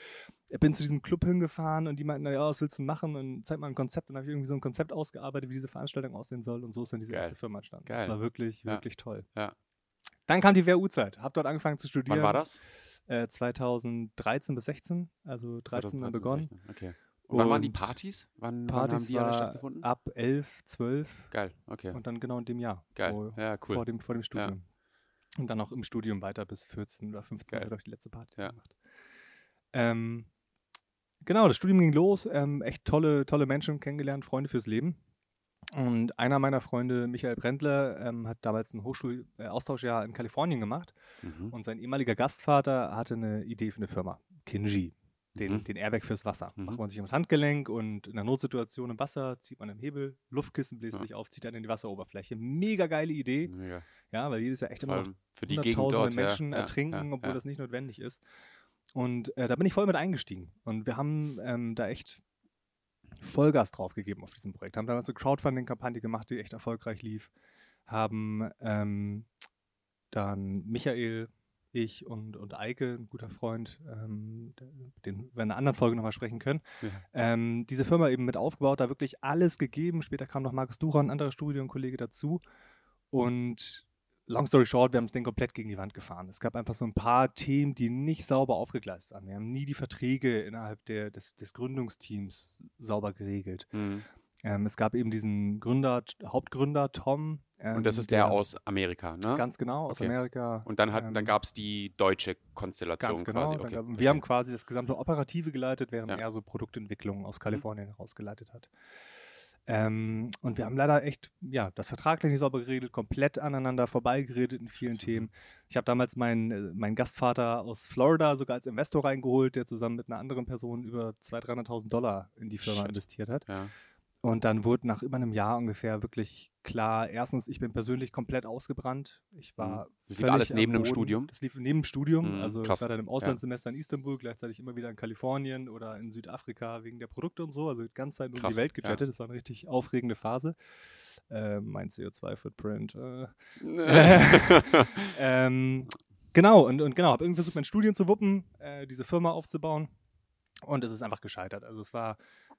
Ich bin zu diesem Club hingefahren und die meinten, naja, was willst du machen? Und zeig mal ein Konzept. Und dann habe ich irgendwie so ein Konzept ausgearbeitet, wie diese Veranstaltung aussehen soll. Und so ist dann diese Geil. erste Firma entstanden. Das Geil. war wirklich, Ja. wirklich toll. Ja. Dann kam die WU-Zeit. Hab dort angefangen zu studieren. Wann war das? Äh, 2013 bis 16. Also 13 dann 2013, begonnen. 16. Okay. Und wann waren die Partys? Wann, wann Partys haben die alle stattgefunden? ab 11, 12 Geil, okay. und dann genau in dem Jahr. Geil. wo- Ja, cool. Vor dem, vor dem Studium. Und dann auch im Studium weiter bis 14 oder 15 Geil. Uhr durch die letzte Party Ja. gemacht. Ähm, genau, das Studium ging los. Ähm, echt tolle, tolle Menschen kennengelernt, Freunde fürs Leben. Und einer meiner Freunde, Michael Brendler, ähm, hat damals ein Hochschulaustauschjahr in Kalifornien gemacht. Mhm. Und sein ehemaliger Gastvater hatte eine Idee für eine Firma, Kinji, den, Mhm. den Airbag fürs Wasser. Mhm. Macht man sich ums Handgelenk und in einer Notsituation im Wasser zieht man den Hebel, Luftkissen bläst Ja. sich auf, zieht dann in die Wasseroberfläche. Mega geile Idee, Mega. ja, weil jedes Jahr echt immer noch für die Gegend dort. Menschen ja, ertrinken, ja, obwohl das nicht notwendig ist. Und äh, da bin ich voll mit eingestiegen. Und wir haben ähm, da echt Vollgas drauf gegeben auf diesem Projekt. Haben damals eine Crowdfunding-Kampagne gemacht, die echt erfolgreich lief. Haben ähm, dann Michael, ich und, und Eike, ein guter Freund, ähm, den wir in einer anderen Folge nochmal sprechen können, Ja. ähm, diese Firma eben mit aufgebaut, da wirklich alles gegeben. Später kam noch Markus Duran, ein anderer Studienkollege dazu. Und long story short, wir haben das Ding komplett gegen die Wand gefahren. Es gab einfach so ein paar Themen, die nicht sauber aufgegleist waren. Wir haben nie die Verträge innerhalb der, des, des Gründungsteams sauber geregelt. Mhm. Ähm, es gab eben diesen Gründer, Hauptgründer Tom. Ähm, Und das ist der aus Amerika, ne? Ganz genau, aus Okay. Amerika. Und dann, hat, dann ähm, gab es die deutsche Konstellation Ganz genau. quasi. Okay. gab- okay. Wir haben quasi das gesamte Operative geleitet, während Ja. Mhm. er so Produktentwicklung aus Kalifornien herausgeleitet hat. Ähm, und wir haben leider echt, ja, das vertraglich nicht sauber geregelt, komplett aneinander vorbeigeredet in vielen Super. Themen. Ich habe damals meinen, äh, meinen Gastvater aus Florida sogar als Investor reingeholt, der zusammen mit einer anderen Person über 200.000, 300.000 Dollar in die Firma Shit. investiert hat. ja. Und dann wurde nach über einem Jahr ungefähr wirklich klar, erstens, ich bin persönlich komplett ausgebrannt. Ich war. Mhm. Das lief alles neben dem. Studium? Das lief neben dem Studium. Mhm, Also krass. ich war dann im Auslandssemester in Istanbul, gleichzeitig immer wieder in Kalifornien oder in Südafrika wegen der Produkte und so. Also die ganze Zeit um Krass, die Welt ja. gejettet. Das war eine richtig aufregende Phase. Äh, mein CO2-Footprint. Äh. (laughs) ähm, genau, und, und genau, habe irgendwie versucht, mein Studium zu wuppen, äh, diese Firma aufzubauen. Und es ist einfach gescheitert. Also es war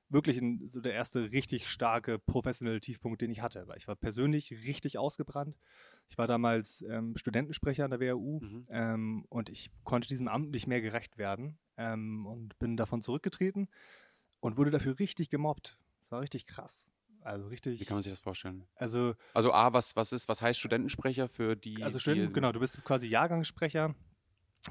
wirklich ein, so der erste richtig starke professionelle Tiefpunkt, den ich hatte. Weil ich war persönlich richtig ausgebrannt. Ich war damals ähm, Studentensprecher an der WHU Mhm. ähm, und ich konnte diesem Amt nicht mehr gerecht werden ähm, und bin davon zurückgetreten und wurde dafür richtig gemobbt. Das war richtig krass. Also richtig. Wie kann man sich das vorstellen? also Also A, was, was ist, was heißt Studentensprecher für die? Also die, Studenten, genau, du bist quasi Jahrgangssprecher.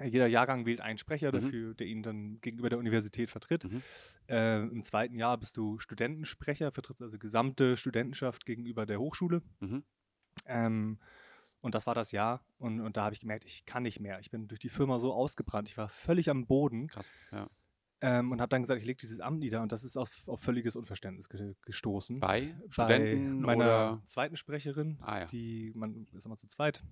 Jeder Jahrgang wählt einen Sprecher Mhm. dafür, der ihn dann gegenüber der Universität vertritt. Mhm. Äh, Im zweiten Jahr bist du Studentensprecher, vertrittst also gesamte Studentenschaft gegenüber der Hochschule. Mhm. Ähm, und das war das Jahr. Und, und da habe ich gemerkt, ich kann nicht mehr. Ich bin durch die Firma so ausgebrannt. Ich war völlig am Boden Krass, ja. ähm, und habe dann gesagt, ich lege dieses Amt nieder. Und das ist auf, auf völliges Unverständnis ge gestoßen. Bei Bei Studenten meiner oder? zweiten Sprecherin, Ah, ja. die man ist immer zu zweit,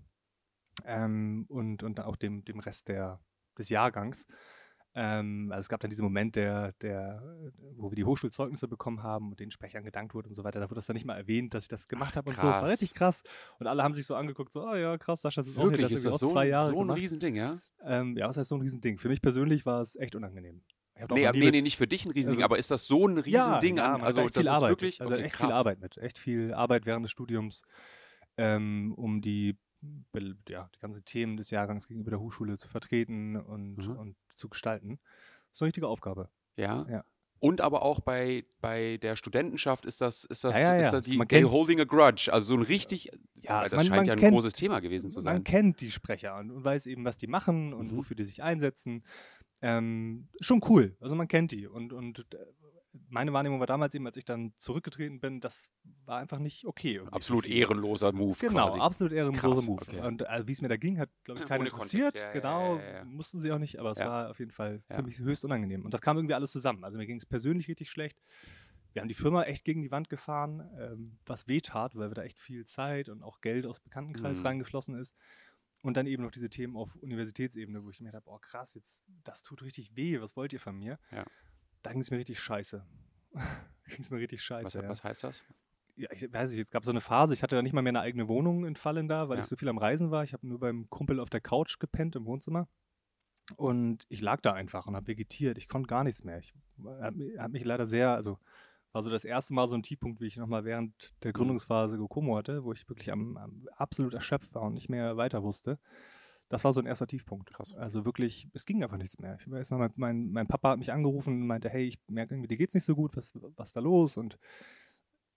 ähm, und, und auch dem, dem Rest der, des Jahrgangs. Ähm, also es gab dann diesen Moment, der, der, wo wir die Hochschulzeugnisse bekommen haben und den Sprechern gedankt wurde und so weiter. Da wurde das dann nicht mal erwähnt, dass ich das gemacht Ach, habe und so. Das war richtig krass. Und alle haben sich so angeguckt, so, ah ja, krass, Sascha, das ist auch Wirklich, hier, ist irgendwie das auch so, zwei ein- Jahre so ein gemacht. Riesending, ja? Ähm, ja, was heißt so ein Riesending? Für mich persönlich war es echt unangenehm. Auch Nee, nee, nee, nicht für dich ein Riesending, Also- aber ist das so ein Riesending ja, an? hat Also echt das viel ist Arbeit wirklich mit. Also okay, echt krass. viel Arbeit mit. Echt viel Arbeit während des Studiums, ähm, um die, ja, die ganzen Themen des Jahrgangs gegenüber der Hochschule zu vertreten und, Mhm. und zu gestalten. Das ist eine richtige Aufgabe. Ja. Ja. Und aber auch bei, bei der Studentenschaft ist das, ist das, Ja, ja, ist ja. da die Man kennt- holding a grudge. Also so ein richtig, Ja, weil das man- scheint man ja ein kennt- großes Thema gewesen zu Man sein. kennt die Sprecher und, und weiß eben, was die machen und Mhm. wofür die sich einsetzen. Ähm, schon cool. Also man kennt die. Und, und meine Wahrnehmung war damals eben, als ich dann zurückgetreten bin, das war einfach nicht okay. irgendwie Absolut ehrenloser Move Genau, quasi. absolut ehrenloser Krass, Move. okay. Und äh, wie es mir da ging, hat, glaube ich, keiner interessiert. Ja, genau, ja, ja, ja. mussten sie auch nicht, aber es Ja. war auf jeden Fall Ja. für mich höchst unangenehm. Und das kam irgendwie alles zusammen. Also mir ging es persönlich richtig schlecht. Wir haben die Firma echt gegen die Wand gefahren, ähm, was wehtat, weil wir da echt viel Zeit und auch Geld aus Bekanntenkreis Mhm. reingeflossen ist. Und dann eben noch diese Themen auf Universitätsebene, wo ich mir dachte, boah krass, jetzt, das tut richtig weh, was wollt ihr von mir? Ja. Da ging es mir richtig scheiße. (laughs) ging es mir richtig scheiße. was, ja was heißt das? ja, ich weiß nicht, es gab so eine Phase, ich hatte da nicht mal mehr eine eigene Wohnung in Fallen da, weil Ja. ich so viel am Reisen war. Ich habe nur beim Kumpel auf der Couch gepennt im Wohnzimmer. Und ich lag da einfach und habe vegetiert. Ich konnte gar nichts mehr. Ich habe hab mich leider sehr, also war so das erste Mal so ein Tiefpunkt, wie ich nochmal während Mhm. der Gründungsphase Gokomo hatte, wo ich wirklich am, am absolut erschöpft war und nicht mehr weiter wusste. Das war so ein erster Tiefpunkt. Krass. Also wirklich, es ging einfach nichts mehr. Ich weiß noch, mein, mein, mein Papa hat mich angerufen und meinte, hey, ich merke irgendwie, dir geht's nicht so gut, was, was ist da los? Und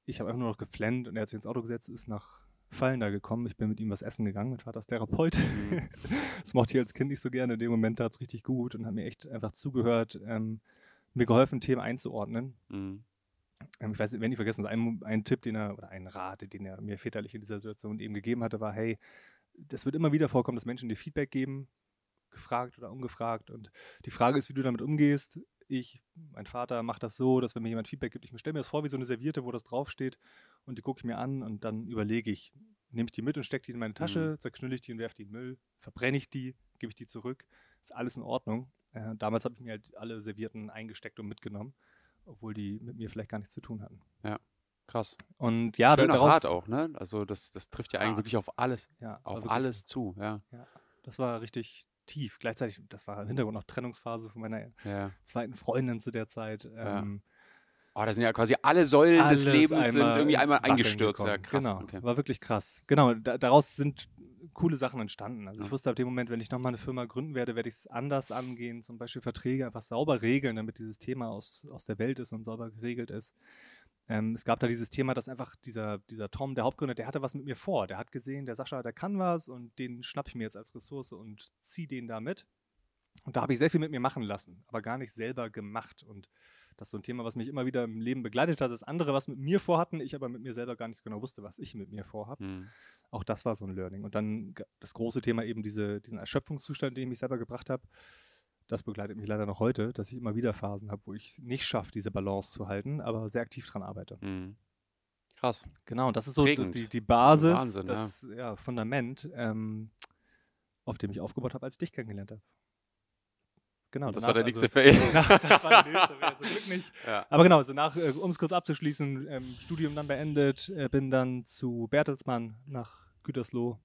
ich habe einfach nur noch geflennt und er hat sich ins Auto gesetzt, ist nach Fallen da gekommen. Ich bin mit ihm was essen gegangen, mein Vater ist Therapeut. Mhm. (laughs) das mochte ich als Kind nicht so gerne. In dem Moment tat es richtig gut und hat mir echt einfach zugehört, ähm, mir geholfen, Themen einzuordnen. Mhm. Ähm, ich weiß nicht, wenn ich vergessen, ein, ein Tipp, den er, oder ein Rat, den er mir väterlich in dieser Situation eben gegeben hatte, war, hey, das wird immer wieder vorkommen, dass Menschen dir Feedback geben, gefragt oder ungefragt. Und die Frage ist, wie du damit umgehst. Ich, mein Vater, macht das so, dass wenn mir jemand Feedback gibt, ich stelle mir das vor wie so eine Serviette, wo das draufsteht und die gucke ich mir an und dann überlege ich, nehme ich die mit und stecke die in meine Tasche, zerknülle ich die und werfe die in den Müll, verbrenne ich die, gebe ich die zurück. Ist alles in Ordnung. Äh, damals habe ich mir halt alle Servietten eingesteckt und mitgenommen, obwohl die mit mir vielleicht gar nichts zu tun hatten. Krass. Und ja, Schöner daraus, Rat auch, ne? Also das, das trifft ja eigentlich Hart. wirklich auf alles, Ja, auf wirklich- alles zu, ja. Das war richtig tief. Gleichzeitig, das war im Hintergrund noch Trennungsphase von meiner ja. zweiten Freundin zu der Zeit. Ja. Ähm, Oh, da sind ja quasi alle Säulen des Lebens sind irgendwie einmal Wackeln eingestürzt. Ja, krass. Genau, Okay. war wirklich krass. Genau, da, daraus sind coole Sachen entstanden. Also Ja. ich wusste ab dem Moment, wenn ich nochmal eine Firma gründen werde, werde ich es anders angehen, zum Beispiel Verträge einfach sauber regeln, damit dieses Thema aus, aus der Welt ist und sauber geregelt ist. Ähm, es gab da dieses Thema, dass einfach dieser, dieser Tom, der Hauptgründer, der hatte was mit mir vor. Der hat gesehen, der Sascha, der kann was und den schnapp ich mir jetzt als Ressource und ziehe den da mit. Und da habe ich sehr viel mit mir machen lassen, aber gar nicht selber gemacht. Und das ist so ein Thema, was mich immer wieder im Leben begleitet hat, dass andere was mit mir vorhatten, ich aber mit mir selber gar nicht genau wusste, was ich mit mir vorhabe. Hm. Auch das war so ein Learning. Und dann das große Thema eben diese, diesen Erschöpfungszustand, den ich mich selber gebracht habe. Das begleitet mich leider noch heute, dass ich immer wieder Phasen habe, wo ich nicht schaffe, diese Balance zu halten, aber sehr aktiv dran arbeite. Hm. Krass. Genau, und das ist so die, die Basis, Wahnsinn, ja. das ja. Fundament, ähm, auf dem ich aufgebaut habe, als ich dich kennengelernt habe. Genau, das danach war der nächste also- Fail. (laughs) Das war der nächste Fail, zum Glück nicht. (laughs) Ja. Aber genau, also nach, äh, um es kurz abzuschließen, ähm, Studium dann beendet, äh, bin dann zu Bertelsmann nach Gütersloh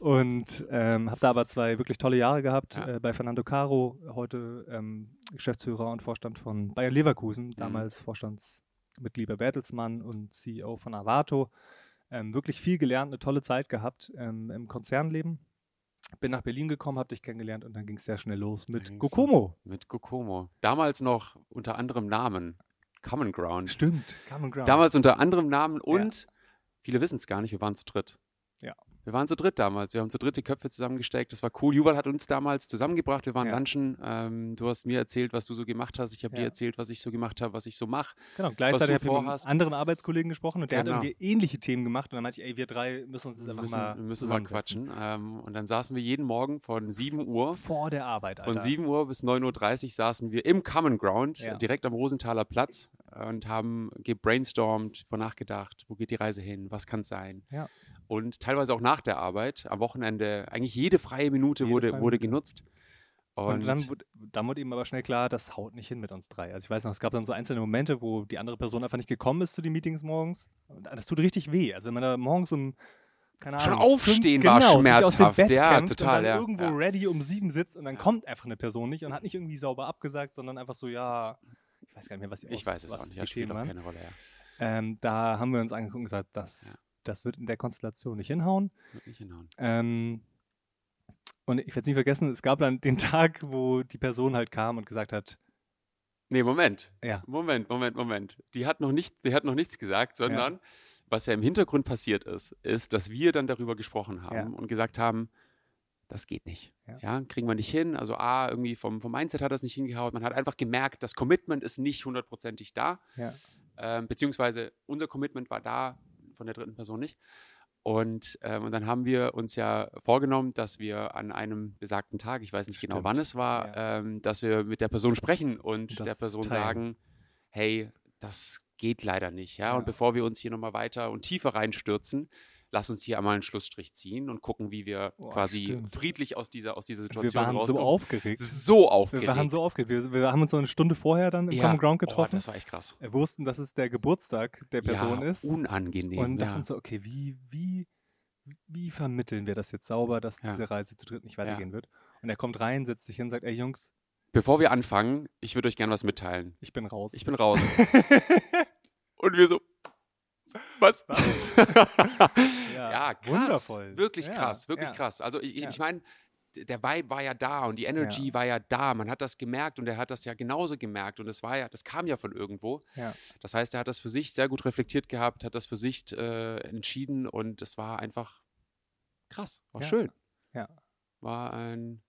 und ähm, habe da aber zwei wirklich tolle Jahre gehabt Ja. äh, bei Fernando Caro, heute ähm, Geschäftsführer und Vorstand von Bayer Leverkusen, Mhm. damals Vorstandsmitglied bei Bertelsmann und CEO von Avato. Ähm, wirklich viel gelernt, eine tolle Zeit gehabt ähm, im Konzernleben. Bin nach Berlin gekommen, habe dich kennengelernt und dann ging es sehr schnell los mit Gokomo. Mit Gokomo. Damals noch unter anderem Namen. Common Ground. Stimmt, Common Ground. Damals unter anderem Namen und viele wissen es gar nicht, wir waren zu dritt. Wir waren zu dritt damals. Wir haben zu dritt die Köpfe zusammengesteckt. Das war cool. Juval hat uns damals zusammengebracht. Wir waren Ja. lunchen. Ähm, du hast mir erzählt, was du so gemacht hast. Ich habe dir Ja. erzählt, was ich so gemacht habe, was ich so mache. Genau, gleichzeitig habe ich mit einem anderen Arbeitskollegen gesprochen und der Genau. hat irgendwie ähnliche Themen gemacht und dann meinte ich, ey, wir drei müssen uns jetzt Wir einfach müssen, mal wir müssen mal quatschen. Ähm, und dann saßen wir jeden Morgen von 7 Uhr. Vor der Arbeit, Alter. Von 7 Uhr bis 9.30 Uhr saßen wir im Common Ground, Ja. direkt am Rosenthaler Platz und haben gebrainstormt, über nachgedacht, wo geht die Reise hin, was kann es sein. Ja. Und teilweise auch nach der Arbeit, am Wochenende, eigentlich jede freie Minute Jede wurde, freie wurde genutzt. Und, dann, wurde, dann wurde ihm aber schnell klar, das haut nicht hin mit uns drei. Also ich weiß noch, es gab dann so einzelne Momente, wo die andere Person einfach nicht gekommen ist zu den Meetings morgens. Und das tut richtig weh. Also wenn man da morgens um, keine Schon Ahnung, aufstehen fünf, war genau, aus dem schmerzhaft. Ja, kämpft total, Und dann ja, irgendwo ja. ready um sieben sitzt und dann kommt einfach eine Person nicht und hat nicht irgendwie sauber abgesagt, sondern einfach so, ja, ich weiß gar nicht mehr, was die ich aus- weiß es auch nicht, das spielt auch keine Rolle. Ja. Ähm, da haben wir uns angeguckt und gesagt, das. Das wird in der Konstellation nicht hinhauen. Wird nicht hinhauen. Ähm, und ich werde es nie vergessen, es gab dann den Tag, wo die Person halt kam und gesagt hat, Nee, Moment. Ja. Moment, Moment, Moment. Die hat noch, nicht, die hat noch nichts gesagt, sondern was ja im Hintergrund passiert ist, ist, dass wir dann darüber gesprochen haben Ja. und gesagt haben, das geht nicht. Ja. Ja. kriegen wir nicht hin. Also A, irgendwie vom, vom Mindset hat das nicht hingehauen. Man hat einfach gemerkt, das Commitment ist nicht hundertprozentig da. ja, Ähm, beziehungsweise unser Commitment war da, von der dritten Person nicht. Und, ähm, und dann haben wir uns ja vorgenommen, dass wir an einem besagten Tag, ich weiß nicht genau Stimmt, wann es war, ähm, dass wir mit der Person sprechen und Das der Person teilen. sagen, hey, das geht leider nicht. Ja? Ja. Und bevor wir uns hier nochmal weiter und tiefer reinstürzen, lass uns hier einmal einen Schlussstrich ziehen und gucken, wie wir Boah, quasi stimmt. friedlich aus dieser, aus dieser wir Situation waren so rauskommen. aufgeregt. so aufgeregt. Wir waren so aufgeregt. Wir, wir haben uns so eine Stunde vorher dann im ja. Common Ground Oh, getroffen. das war echt krass. wir wussten, dass es der Geburtstag der Person ja, ist. unangenehm. Und ja. dachten uns so, okay, wie, wie, wie vermitteln wir das jetzt sauber, dass Ja. diese Reise zu dritt nicht weitergehen wird? Und er kommt rein, setzt sich hin und sagt, ey Jungs, Bevor wir anfangen, ich würde euch gerne was mitteilen. ich bin raus. Ich bin raus. (laughs) Und wir so, was? (laughs) Ja, ja, krass. wundervoll. Wirklich Ja, krass, wirklich ja. krass. Also ich, ich meine, der Vibe war ja da und die Energy war ja da. Man hat das gemerkt und er hat das ja genauso gemerkt und es war ja, das kam ja von irgendwo. Ja. Das heißt, er hat das für sich sehr gut reflektiert gehabt, hat das für sich äh, entschieden und es war einfach krass, war schön. Ja. War ein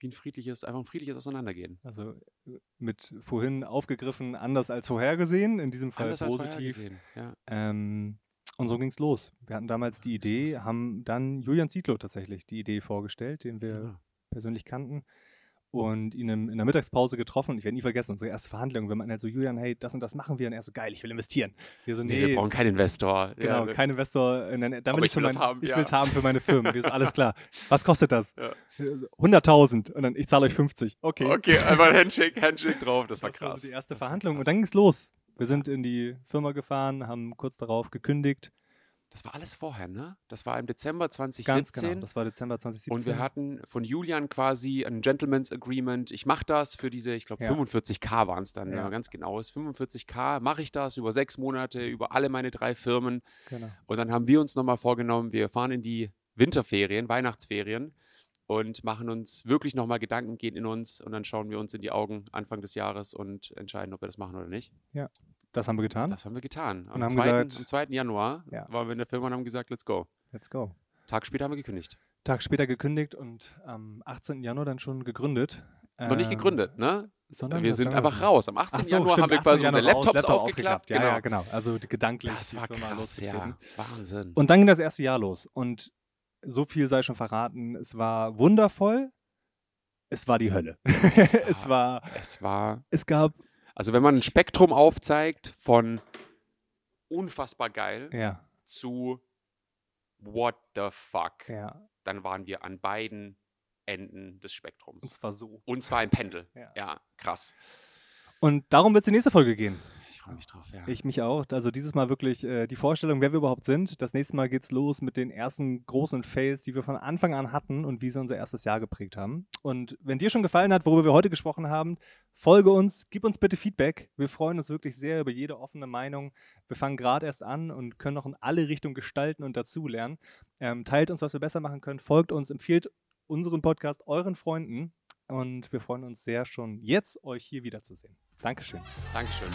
wie ein friedliches, einfach ein friedliches Auseinandergehen. Also äh, mit vorhin aufgegriffen, anders als vorhergesehen, in diesem Fall Anders positiv. Ja. Ähm, und so ging es los. Wir hatten damals die Ja, Idee, haben dann Julian Zietlow tatsächlich die Idee vorgestellt, den wir Genau. persönlich kannten und ihn in der Mittagspause getroffen. Ich werde nie vergessen, unsere erste Verhandlung. Wir meinten halt so, Julian, hey, das und das machen wir. Und er so, geil, ich will investieren. Wir so, Nee, nee, wir brauchen keinen Investor. genau, ja, kein Investor. nein, dann Aber will ich will mein, haben, ich ja. will es haben für meine Firmen. Wir so, alles klar. (laughs) Was kostet das? Ja. Äh, 100.000. Und dann, ich zahle euch 50. Okay. Okay, einfach ein Handshake, Handshake drauf, das war Das war krass. so die erste war Verhandlung. Und dann ging es los. Wir sind in die Firma gefahren, haben kurz darauf gekündigt. Das war alles vorher, ne? Das war im Dezember Ganz 2017. genau. Das war Dezember 2017. Und wir hatten von Julian quasi ein Gentleman's Agreement. Ich mache das für diese, ich glaube, Ja. 45k waren es dann, wenn Ja. man ganz genau ist. 45k mache ich das über sechs Monate, über alle meine drei Firmen. Genau. Und dann haben wir uns nochmal vorgenommen, wir fahren in die Winterferien, Weihnachtsferien und machen uns wirklich nochmal Gedanken, gehen in uns und dann schauen wir uns in die Augen Anfang des Jahres und entscheiden, ob wir das machen oder nicht. Das haben wir getan. Das haben wir getan. Am, Und haben 2., gesagt- am 2. Januar Ja. waren wir in der Firma und haben gesagt, let's go. Let's go. Tag später haben wir gekündigt. Tag später gekündigt und am 18. Januar dann schon gegründet. Noch nicht Ähm, gegründet, ne? Sondern wir sind einfach raus. Am 18. Ach so, Januar stimmt, haben wir 18. quasi unsere Laptops Laptop aufgeklappt. Ja, genau. ja, genau. Also die gedanklich. Das war krass, ja. Wahnsinn. Und dann ging das erste Jahr los. Und so viel sei schon verraten. Es war wundervoll. Es war die Hölle. Es (laughs) es war, es war, es gab, also wenn man ein Spektrum aufzeigt von unfassbar geil ja, zu what the fuck, ja, dann waren wir an beiden Enden des Spektrums. es war so. Und zwar ein Pendel. Ja. Ja, krass. Und darum wird es die nächste Folge gehen. Freue mich drauf, ja. Ich mich auch. Also dieses Mal wirklich äh, die Vorstellung, wer wir überhaupt sind. Das nächste Mal geht's los mit den ersten großen Fails, die wir von Anfang an hatten und wie sie unser erstes Jahr geprägt haben. Und wenn dir schon gefallen hat, worüber wir heute gesprochen haben, folge uns, gib uns bitte Feedback. Wir freuen uns wirklich sehr über jede offene Meinung. Wir fangen gerade erst an und können noch in alle Richtungen gestalten und dazulernen. Ähm, teilt uns, was wir besser machen können, folgt uns, empfiehlt unseren Podcast euren Freunden und wir freuen uns sehr schon jetzt, euch hier wiederzusehen. Dankeschön. Dankeschön.